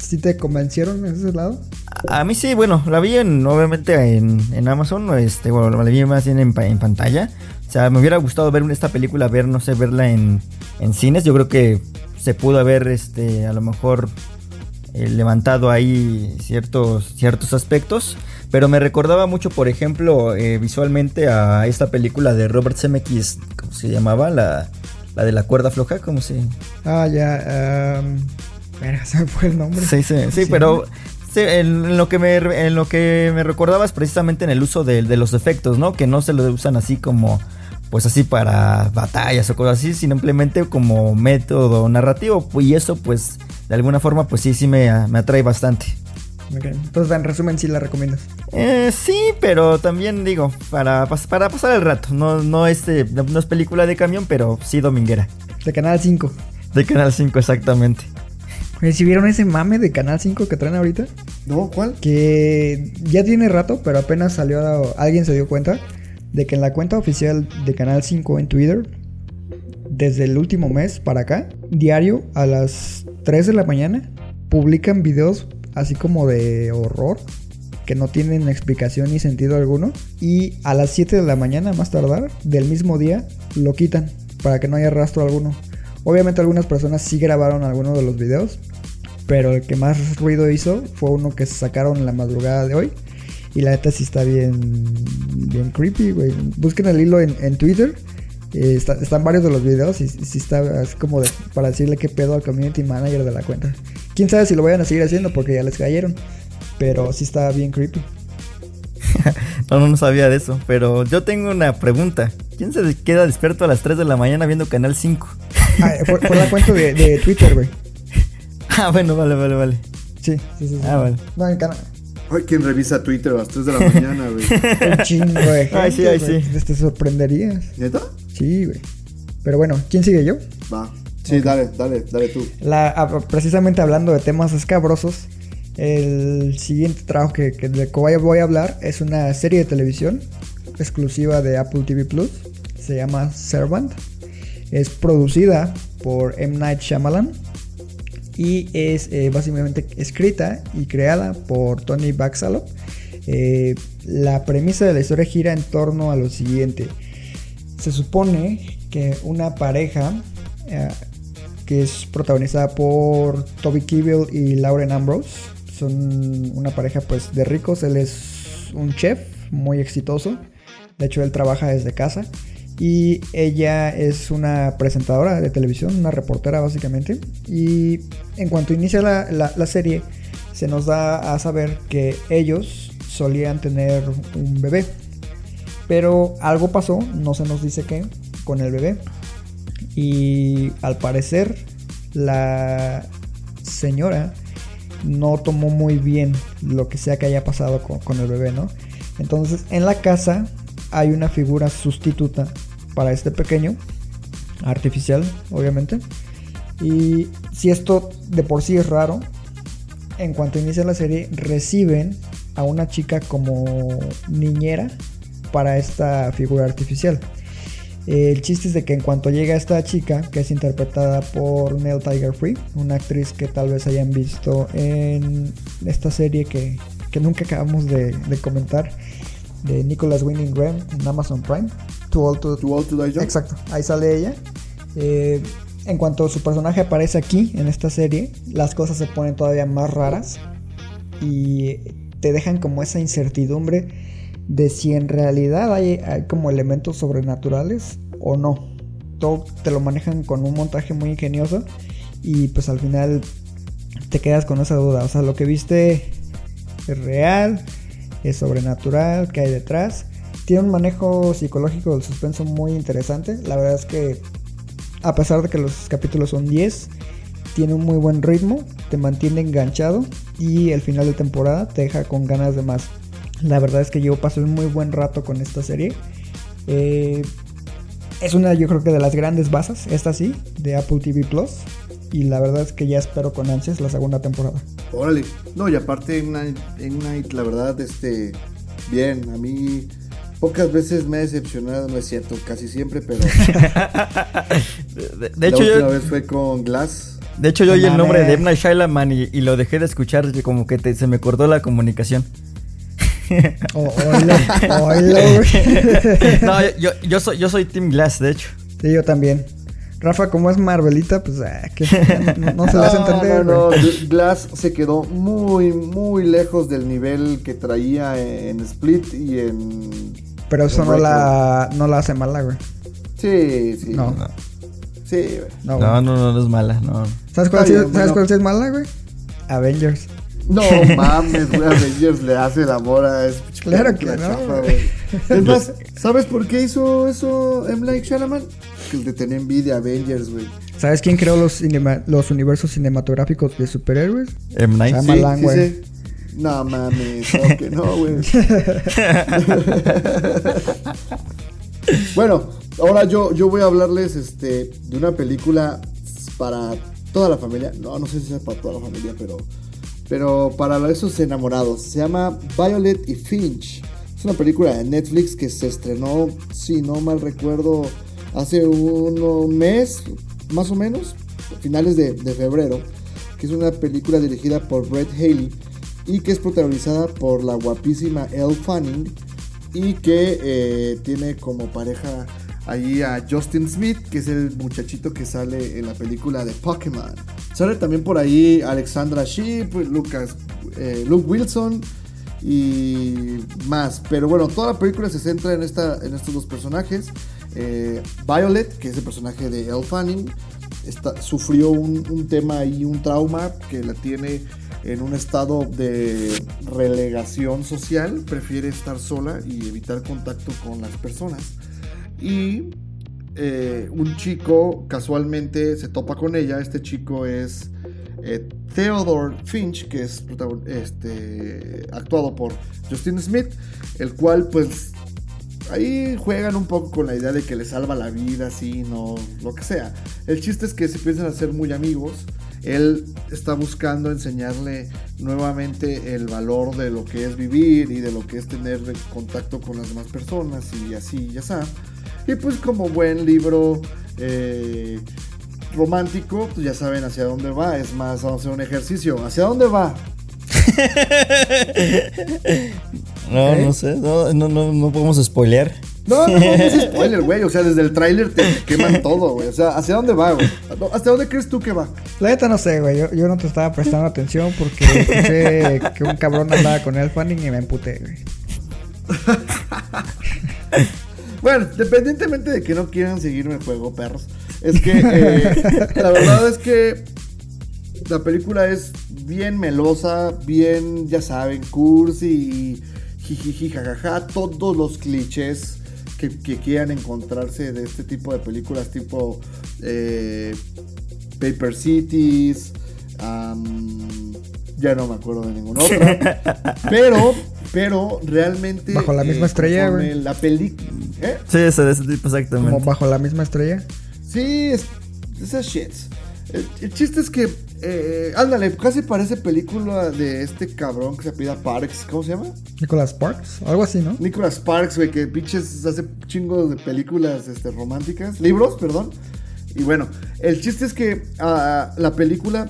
¿sí te convencieron en ese lado? A mí sí, bueno, la vi en, obviamente en, en Amazon, este, bueno, la vi más bien en, en pantalla. O sea, me hubiera gustado ver esta película, ver, no sé, verla en, en cines. Yo creo que se pudo haber, este, a lo mejor eh, levantado ahí ciertos, ciertos aspectos. Pero me recordaba mucho, por ejemplo, eh, visualmente a esta película de Robert Zemeckis, ¿cómo se llamaba? La, la de la cuerda floja, ¿cómo se...? Ah, ya. Um, verga, se me fue el nombre. Sí, sí, sí, Sí. pero sí, en, lo que me, en lo que me recordaba es precisamente en el uso de, de los efectos, ¿no? Que no se lo usan así como, pues así para batallas o cosas así, sino simplemente como método narrativo. Y eso, pues, de alguna forma, pues sí, sí me, me atrae bastante. Entonces, en resumen, sí la recomiendas. Eh, sí, pero también digo, para, para pasar el rato. No, no, es, eh, no es película de camión, pero sí dominguera. De Canal 5. De Canal 5, exactamente. ¿Sí vieron ese mame de Canal 5 que traen ahorita? No, ¿cuál? Que ya tiene rato, pero apenas salió, alguien se dio cuenta de que en la cuenta oficial de Canal 5 en Twitter, desde el último mes para acá, diario a las 3 de la mañana, publican videos así como de horror, que no tienen explicación ni sentido alguno, y a las 7 de la mañana, más tardar, del mismo día, lo quitan para que no haya rastro alguno. Obviamente algunas personas sí grabaron algunos de los videos, pero el que más ruido hizo fue uno que sacaron en la madrugada de hoy. Y la neta sí está bien, bien creepy, güey. Busquen el hilo en, Twitter. eh, está- están varios de los videos y sí está así como de- para decirle qué pedo al community manager de la cuenta. Quién sabe si lo vayan a seguir haciendo porque ya les cayeron. Pero sí está bien creepy. No, no sabía de eso. Pero yo tengo una pregunta. ¿Quién se queda despierto a las 3 de la mañana viendo Canal 5? Ah, fue, fue la cuenta de, de Twitter, güey. Ah, bueno, vale, vale, vale. Sí, sí, sí. Ah, vale. No, en Canal. Ay, ¿quién revisa Twitter a las 3 de la mañana, güey? Un chingo de gente, Ay, sí, ay, güey. sí. Te- Te sorprenderías. ¿Neta? Sí, güey. Pero bueno, ¿quién sigue yo? Va. Sí, dale, dale, dale tú. La, ah, precisamente hablando de temas escabrosos, el siguiente trabajo que, que de que voy a- voy a hablar es una serie de televisión exclusiva de Apple TV Plus. Se llama Servant. Es producida por M. Night Shyamalan y es eh, básicamente escrita y creada por Tony Baxalop. Eh, la premisa de la historia gira en torno a lo siguiente. Se supone que una pareja eh, que es protagonizada por Toby Kebbell y Lauren Ambrose son una pareja pues de ricos. Él es un chef muy exitoso. De hecho, él trabaja desde casa. Y ella es una presentadora de televisión, una reportera básicamente. Y en cuanto inicia la, la- serie, se nos da a saber que ellos solían tener un bebé. Pero algo pasó, no se nos dice qué, con el bebé. Y al parecer la señora no tomó muy bien lo que sea que haya pasado con, con el bebé, ¿no? Entonces en la casa hay una figura sustituta para este pequeño, artificial, obviamente. Y si esto de por sí es raro, en cuanto inicia la serie, reciben a una chica como niñera para esta figura artificial. Eh, El chiste es de que en cuanto llega esta chica, que es interpretada por Nell Tiger Free, una actriz que tal vez hayan visto en esta serie que, que nunca acabamos de, comentar, de Nicholas Winning Graham en Amazon Prime, Too Old to, Too Old to Die Young. Exacto, ahí sale ella. Eh, en cuanto su personaje aparece aquí en esta serie, las cosas se ponen todavía más raras y te dejan como esa incertidumbre de si en realidad hay, hay como elementos sobrenaturales o no. Todo te lo manejan con un montaje muy ingenioso y pues al final te quedas con esa duda. O sea, lo que viste es real, es sobrenatural, ¿qué hay detrás? Tiene un manejo psicológico del suspenso muy interesante. La verdad es que a pesar de que los capítulos son 10, tiene un muy buen ritmo, te mantiene enganchado y el final de temporada te deja con ganas de más. La verdad es que yo pasé un muy buen rato con esta serie. Eh, es una, yo creo que de las grandes bases, esta sí, de Apple TV Plus. Y la verdad es que ya espero con ansias la segunda temporada. Órale. No, y aparte en Night, Night, la verdad, este, bien, a mí pocas veces me ha decepcionado, no es cierto, casi siempre, pero De, de la hecho, última yo, vez fue con Glass. de hecho, yo oí el nombre de. Night Shyamalan y, y lo dejé de escuchar y como que te- se me cortó la comunicación. Oh, oilo, güey. no, yo, yo, yo soy, yo soy Team Glass, de hecho. Sí, yo también. Rafa, como es Marvelita, pues ah, que no, no se le hace No, entender. no, no, Gl- Glass se quedó muy, muy lejos del nivel que traía en Split y en... Pero eso no la, no la hace mala, güey. Sí, sí. No. Sí, güey. No. No, no, no, no es mala, no. ¿Sabes cuál, Está sí- bien, ¿sabes bueno. cuál sí es mala, güey? Avengers. No mames, güey, Avengers le hace el amor a pinche Claro que no, chafa. Es más, ¿sabes por qué hizo eso M. Night Shyamalan? Que le tenía envidia a Avengers, güey. ¿Sabes quién creó los, cinema- los universos cinematográficos de superhéroes? M. Night. Se llama Sí, Alan, sí güey. sé. No mames, claro que no, güey. bueno, ahora yo, yo voy a hablarles este, de una película para toda la familia. No, no sé si es para toda la familia, pero, pero para esos enamorados. Se llama Violet y Finch. Es una película de Netflix que se estrenó, si no mal recuerdo, hace un mes, más o menos, finales de, de febrero. Que es una película dirigida por Brett Haley y que es protagonizada por la guapísima Elle Fanning y que eh, tiene como pareja allí a Justin Smith, que es el muchachito que sale en la película de Pokémon. Sale también por ahí Alexandra Sheep, Lucas, eh, Luke Wilson y más. Pero bueno, toda la película se centra en, esta, en estos dos personajes. Eh, Violet, que es el personaje de Elle Fanning, sufrió un, un tema y un trauma que la tiene en un estado de relegación social, prefiere estar sola y evitar contacto con las personas. Y eh, un chico casualmente se topa con ella, este chico es eh, Theodore Finch, que es este, actuado por Justin Smith, el cual pues ahí juegan un poco con la idea de que le salva la vida, así, no, lo que sea. El chiste es que se empiezan a ser muy amigos él está buscando enseñarle nuevamente el valor de lo que es vivir y de lo que es tener contacto con las demás personas y así, ya está. Y pues como buen libro eh, romántico, pues ya saben hacia dónde va. Es más, vamos a hacer un ejercicio. ¿Hacia dónde va? no, no sé, no, no, no, no podemos spoilear. No, no, no, es spoiler, güey. O sea, desde el tráiler te queman todo, güey. O sea, ¿hacia dónde va, güey? ¿Hasta dónde crees tú que va? La neta no sé, güey. Yo, yo no te estaba prestando atención porque escuché que un cabrón andaba con el fanning y me emputé, güey. bueno, dependientemente de que no quieran seguirme el juego, perros. Es que eh, la verdad es que la película es bien melosa, bien, ya saben, cursi y jijiji, jajaja, todos los clichés que, quieran encontrarse de este tipo de películas tipo eh, Paper Cities, ya no me acuerdo de ninguna otra, pero, pero realmente... Bajo la misma eh, estrella, güey. La película... ¿eh? Sí, ese de ese tipo exactamente. Como bajo la misma estrella. Sí, es, esas shits. el chiste es que eh, ándale, casi parece película de este cabrón que se pida Parks. ¿Cómo se llama? Nicholas Parks, algo así, ¿no? Nicholas Parks, güey, que pinches hace chingos de películas este, románticas. Libros, perdón. Y bueno, el chiste es que ah, la película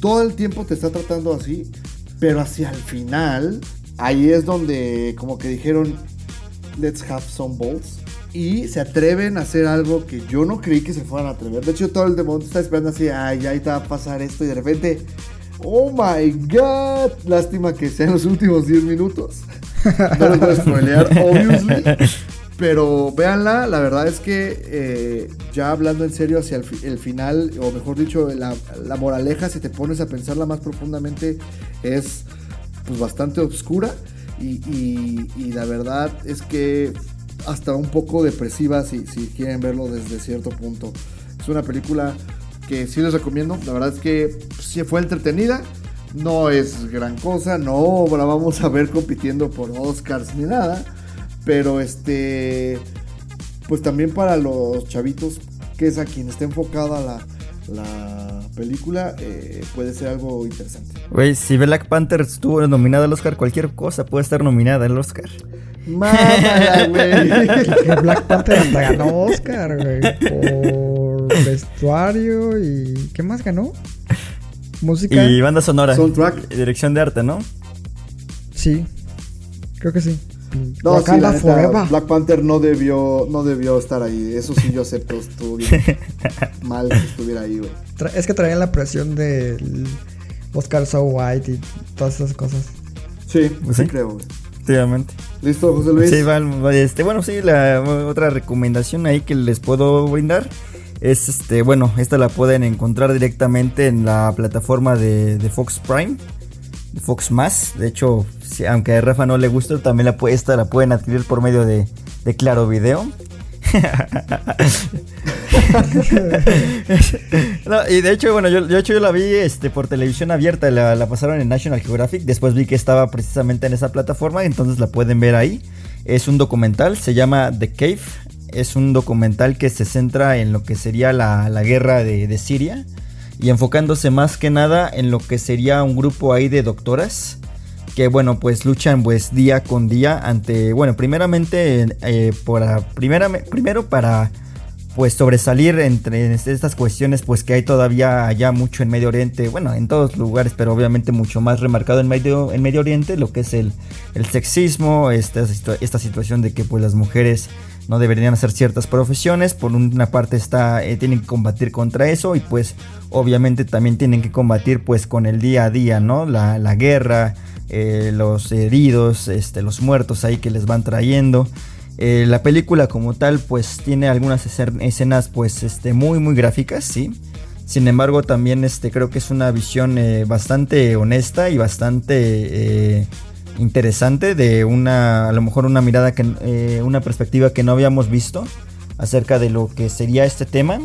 todo el tiempo te está tratando así, pero hacia el final, ahí es donde como que dijeron, let's have some balls y se atreven a hacer algo que yo no creí que se fueran a atrever. De hecho, todo el mundo está esperando así, ay, ahí te va a pasar esto y de repente, oh my god, lástima que sean los últimos 10 minutos. No les voy a spoilear, obviously. Pero véanla, la verdad es que eh, ya hablando en serio hacia el, final, o mejor dicho, la, moraleja, si te pones a pensarla más profundamente, es pues bastante oscura. y la verdad es que hasta un poco depresiva si, si quieren verlo desde cierto punto. Es una película que sí les recomiendo. La verdad es que sí fue entretenida. No es gran cosa, no la vamos a ver compitiendo por Oscars ni nada. Pero este, pues también para los chavitos, que es a quien está enfocada la, la película, eh, puede ser algo interesante. Si Black Panther estuvo nominada al Oscar, cualquier cosa puede estar nominada al Oscar. Mámala, güey. Black Panther hasta ganó Oscar, güey. Por vestuario y. ¿Qué más ganó? Música. Y banda sonora. Soundtrack. Dirección de arte, ¿no? Sí. Creo que sí. No, Wakanda sí, Forever. Black Panther no debió, no debió estar ahí. Eso sí yo acepto. Estuvo bien mal que estuviera ahí, güey. Es que traía la presión del Oscar So White y todas esas cosas. Sí, pues sí, creo, güey. Efectivamente. ¿Listo, José Luis? Sí, este, bueno, sí, la otra recomendación ahí que les puedo brindar es, este, bueno, esta la pueden encontrar directamente en la plataforma de, Fox Prime, de Fox Más. De hecho, aunque a Rafa no le gusta, también la, esta la pueden adquirir por medio de, de Claro Video. Y de hecho, bueno, yo, yo la vi este, por televisión abierta, la, la pasaron en National Geographic, después vi que estaba precisamente en esa plataforma, entonces la pueden ver ahí. Es un documental, se llama The Cave, es un documental que se centra en lo que sería la, la guerra de, de Siria y enfocándose más que nada en lo que sería un grupo ahí de doctoras que bueno pues luchan pues día con día ante bueno primeramente eh, por, primera, primero para pues sobresalir entre estas cuestiones pues que hay todavía allá mucho en Medio Oriente bueno en todos lugares pero obviamente mucho más remarcado en Medio, en Medio Oriente lo que es el, el sexismo esta, esta situación de que pues las mujeres no deberían hacer ciertas profesiones. Por una parte está, eh, tienen que combatir contra eso y pues obviamente también tienen que combatir pues con el día a día, ¿no? La, la guerra, eh, los heridos, este, los muertos ahí que les van trayendo. Eh, la película como tal pues tiene algunas escenas pues este, muy muy gráficas, ¿sí? Sin embargo también este, creo que es una visión bastante honesta y bastante interesante de una, a lo mejor una mirada que, eh, una perspectiva que no habíamos visto acerca de lo que sería este tema.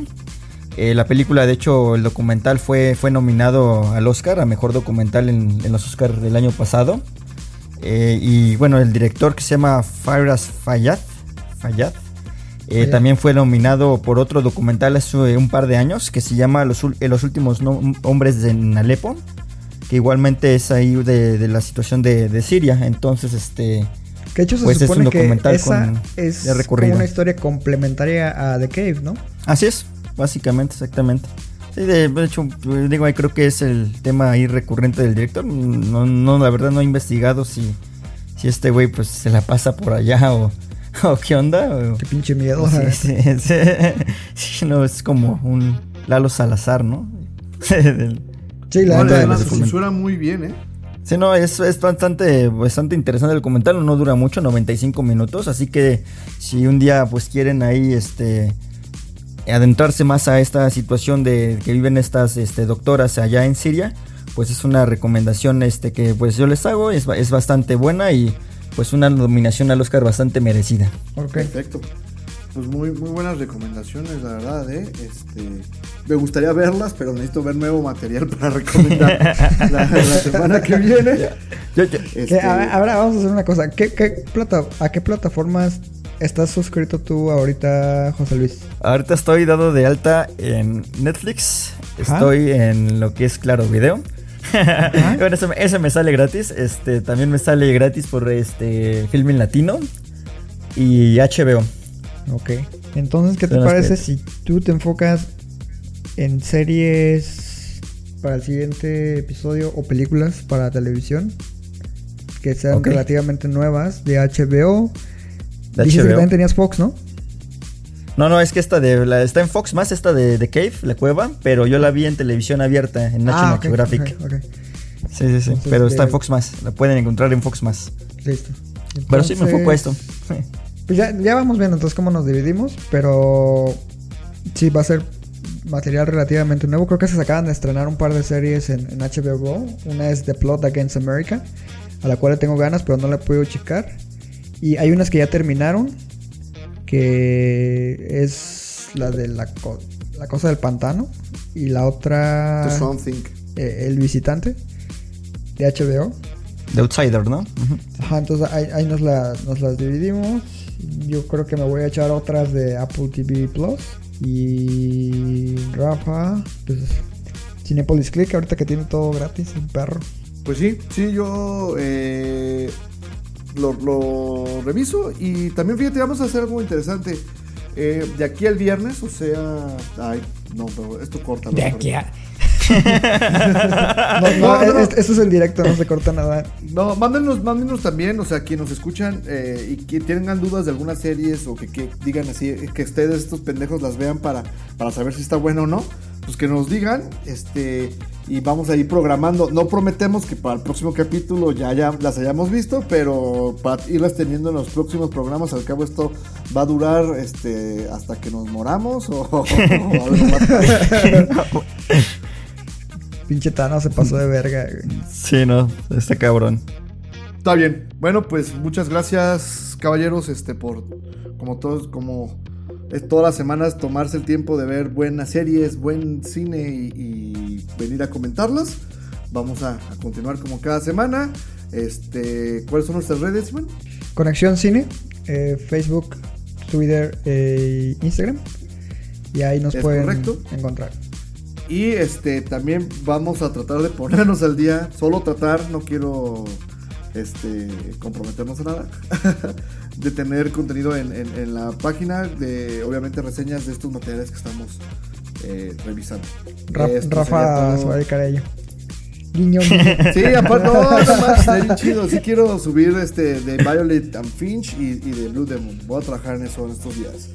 Eh, la película, de hecho, el documental fue, fue nominado al Oscar, a mejor documental en, los Oscars del año pasado. Eh, y bueno, el director que se llama Faraz Fayad, Fayad también fue nominado por otro documental hace un par de años que se llama Los, los últimos hombres en Alepo que igualmente es ahí de, la situación de, Siria. Entonces, este. Que hecho se pues supone es un documental que esa es como una historia complementaria a The Cave, ¿no? Así es, básicamente, exactamente. Sí, de, hecho, digo, ahí creo que es el tema ahí recurrente del director. No, no la verdad no he investigado si, si este güey pues se la pasa por allá o, o qué onda. qué pinche miedo. Sí, sí, sí, no, es como un Lalo Salazar, ¿no? Sí, la verdad se censura muy bien, ¿eh? Sí, no, es, es bastante, bastante interesante el comentario, no dura mucho, 95 minutos, así que si un día pues quieren ahí este adentrarse más a esta situación de que viven estas este, doctoras allá en Siria, pues es una recomendación este que pues yo les hago, es, es bastante buena y pues una nominación al Oscar bastante merecida. Perfecto. Pues muy, muy buenas recomendaciones, la verdad, ¿eh? Este, me gustaría verlas, pero necesito ver nuevo material para recomendar la, semana que viene. Este, ahora vamos a hacer una cosa. ¿Qué, qué plata, ¿A qué plataformas estás suscrito tú ahorita, José Luis? Ahorita estoy dado de alta en Netflix. Estoy en lo que es Claro Video. bueno, eso, me sale gratis. Este, también me sale gratis por este Filming Latino y HBO. Ok. Entonces, ¿qué te parece si tú te enfocas en series para el siguiente episodio o películas para televisión que sean relativamente nuevas de HBO? De Dices que también tenías Fox, ¿no? No, no, es que esta de la, está en Fox más esta de, The Cave, la cueva, pero yo la vi en televisión abierta en National ah, Geographic. Sí, sí, sí, pero está en Fox más, la pueden encontrar en Fox más. Listo. pero sí me enfoco a esto. Pues ya, ya vamos viendo entonces cómo nos dividimos, pero sí va a ser material relativamente nuevo. Creo que se acaban de estrenar un par de series en, HBO Go. Una es The Plot Against America, a la cual le tengo ganas, pero no la podido checar. Y hay unas que ya terminaron, que es la de la, la cosa del pantano. Y la otra... The Something. Eh, el visitante, de HBO. The Outsider, ¿no? Ajá, entonces ahí, nos, nos las dividimos yo creo que me voy a echar otras de Apple TV Plus. Y Rafa, pues Cinepolis Click, ahorita que tiene todo gratis, un perro. Pues sí, sí, yo eh, lo, reviso y también fíjate, vamos a hacer algo interesante. Eh, de aquí al viernes, o sea, ay, no, pero esto corta. De aquí a no, no, Esto es en directo, no se corta nada. No, mándenos, mándenos también, o sea, quienes nos escuchan eh, y que tengan dudas de algunas series o que, digan así, que ustedes, estos pendejos, las vean para, para saber si está bueno o no, pues que nos digan, este, y vamos a ir programando. No prometemos que para el próximo capítulo ya, ya las hayamos visto, pero para irlas teniendo en los próximos programas, al cabo esto va a durar este hasta que nos moramos o, o algo más. Pinche Tano se pasó de verga, Sí, no, este cabrón. Está bien. Bueno, pues muchas gracias, caballeros, este, por como todos, como es todas las semanas tomarse el tiempo de ver buenas series, buen cine y, y venir a comentarlas. Vamos a, a continuar como cada semana. Este, ¿Cuáles son nuestras redes, man? Conexión Cine, eh, Facebook, Twitter e Instagram. Y ahí nos Es pueden correcto. encontrar. Y este también vamos a tratar de ponernos al día. Solo tratar, no quiero este comprometernos a nada. de tener contenido en, en- en la página de obviamente reseñas de estos materiales que estamos eh, revisando. Ra- Esto Rafa se va a dedicar a ello. Guiño, guiño. Sí, aparte, no, no más, está bien chido. Sí quiero subir este de Violet and Finch y, y de Blue Demon. Voy a trabajar en eso en estos días.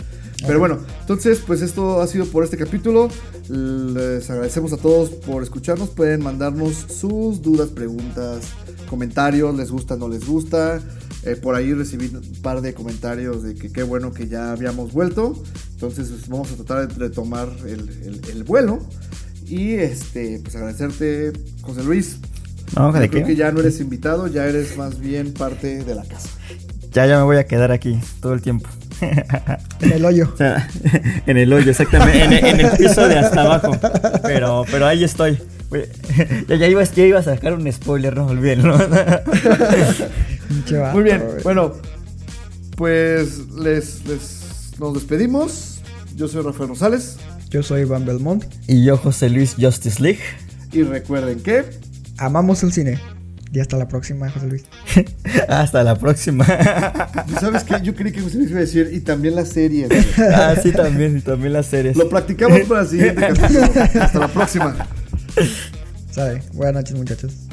Pero bueno, entonces, pues esto ha sido por este capítulo. Les agradecemos a todos por escucharnos. Pueden mandarnos sus dudas, preguntas, comentarios. ¿Les gusta, no les gusta? Eh, por ahí recibí un par de comentarios de que qué bueno que ya habíamos vuelto. Entonces, pues, vamos a tratar de retomar el, el- el vuelo. Y este, pues agradecerte, José Luis. No, Yo ¿de creo qué? que ya no eres invitado, ya eres más bien parte de la casa. Ya, ya me voy a quedar aquí todo el tiempo. En el hoyo. O sea, en el hoyo, exactamente. En, en el piso de hasta abajo. Pero, pero ahí estoy. Ya, ya, iba, ya iba a sacar un spoiler, no. Pinche vato, Muy bien, bueno, pues les, les nos despedimos. Yo soy Rafael Rosales Yo soy Van Belmont. Y yo, José Luis Justice League. y recuerden que Amamos el cine. Y hasta la próxima, José Luis. Hasta la próxima. ¿tú ¿sabes qué? Yo creí que José Luis iba a decir y también las series. güey. ah, sí, también, y también las series. Lo practicamos para el siguiente capítulo. Hasta la próxima. Sabe. Buenas noches, muchachos.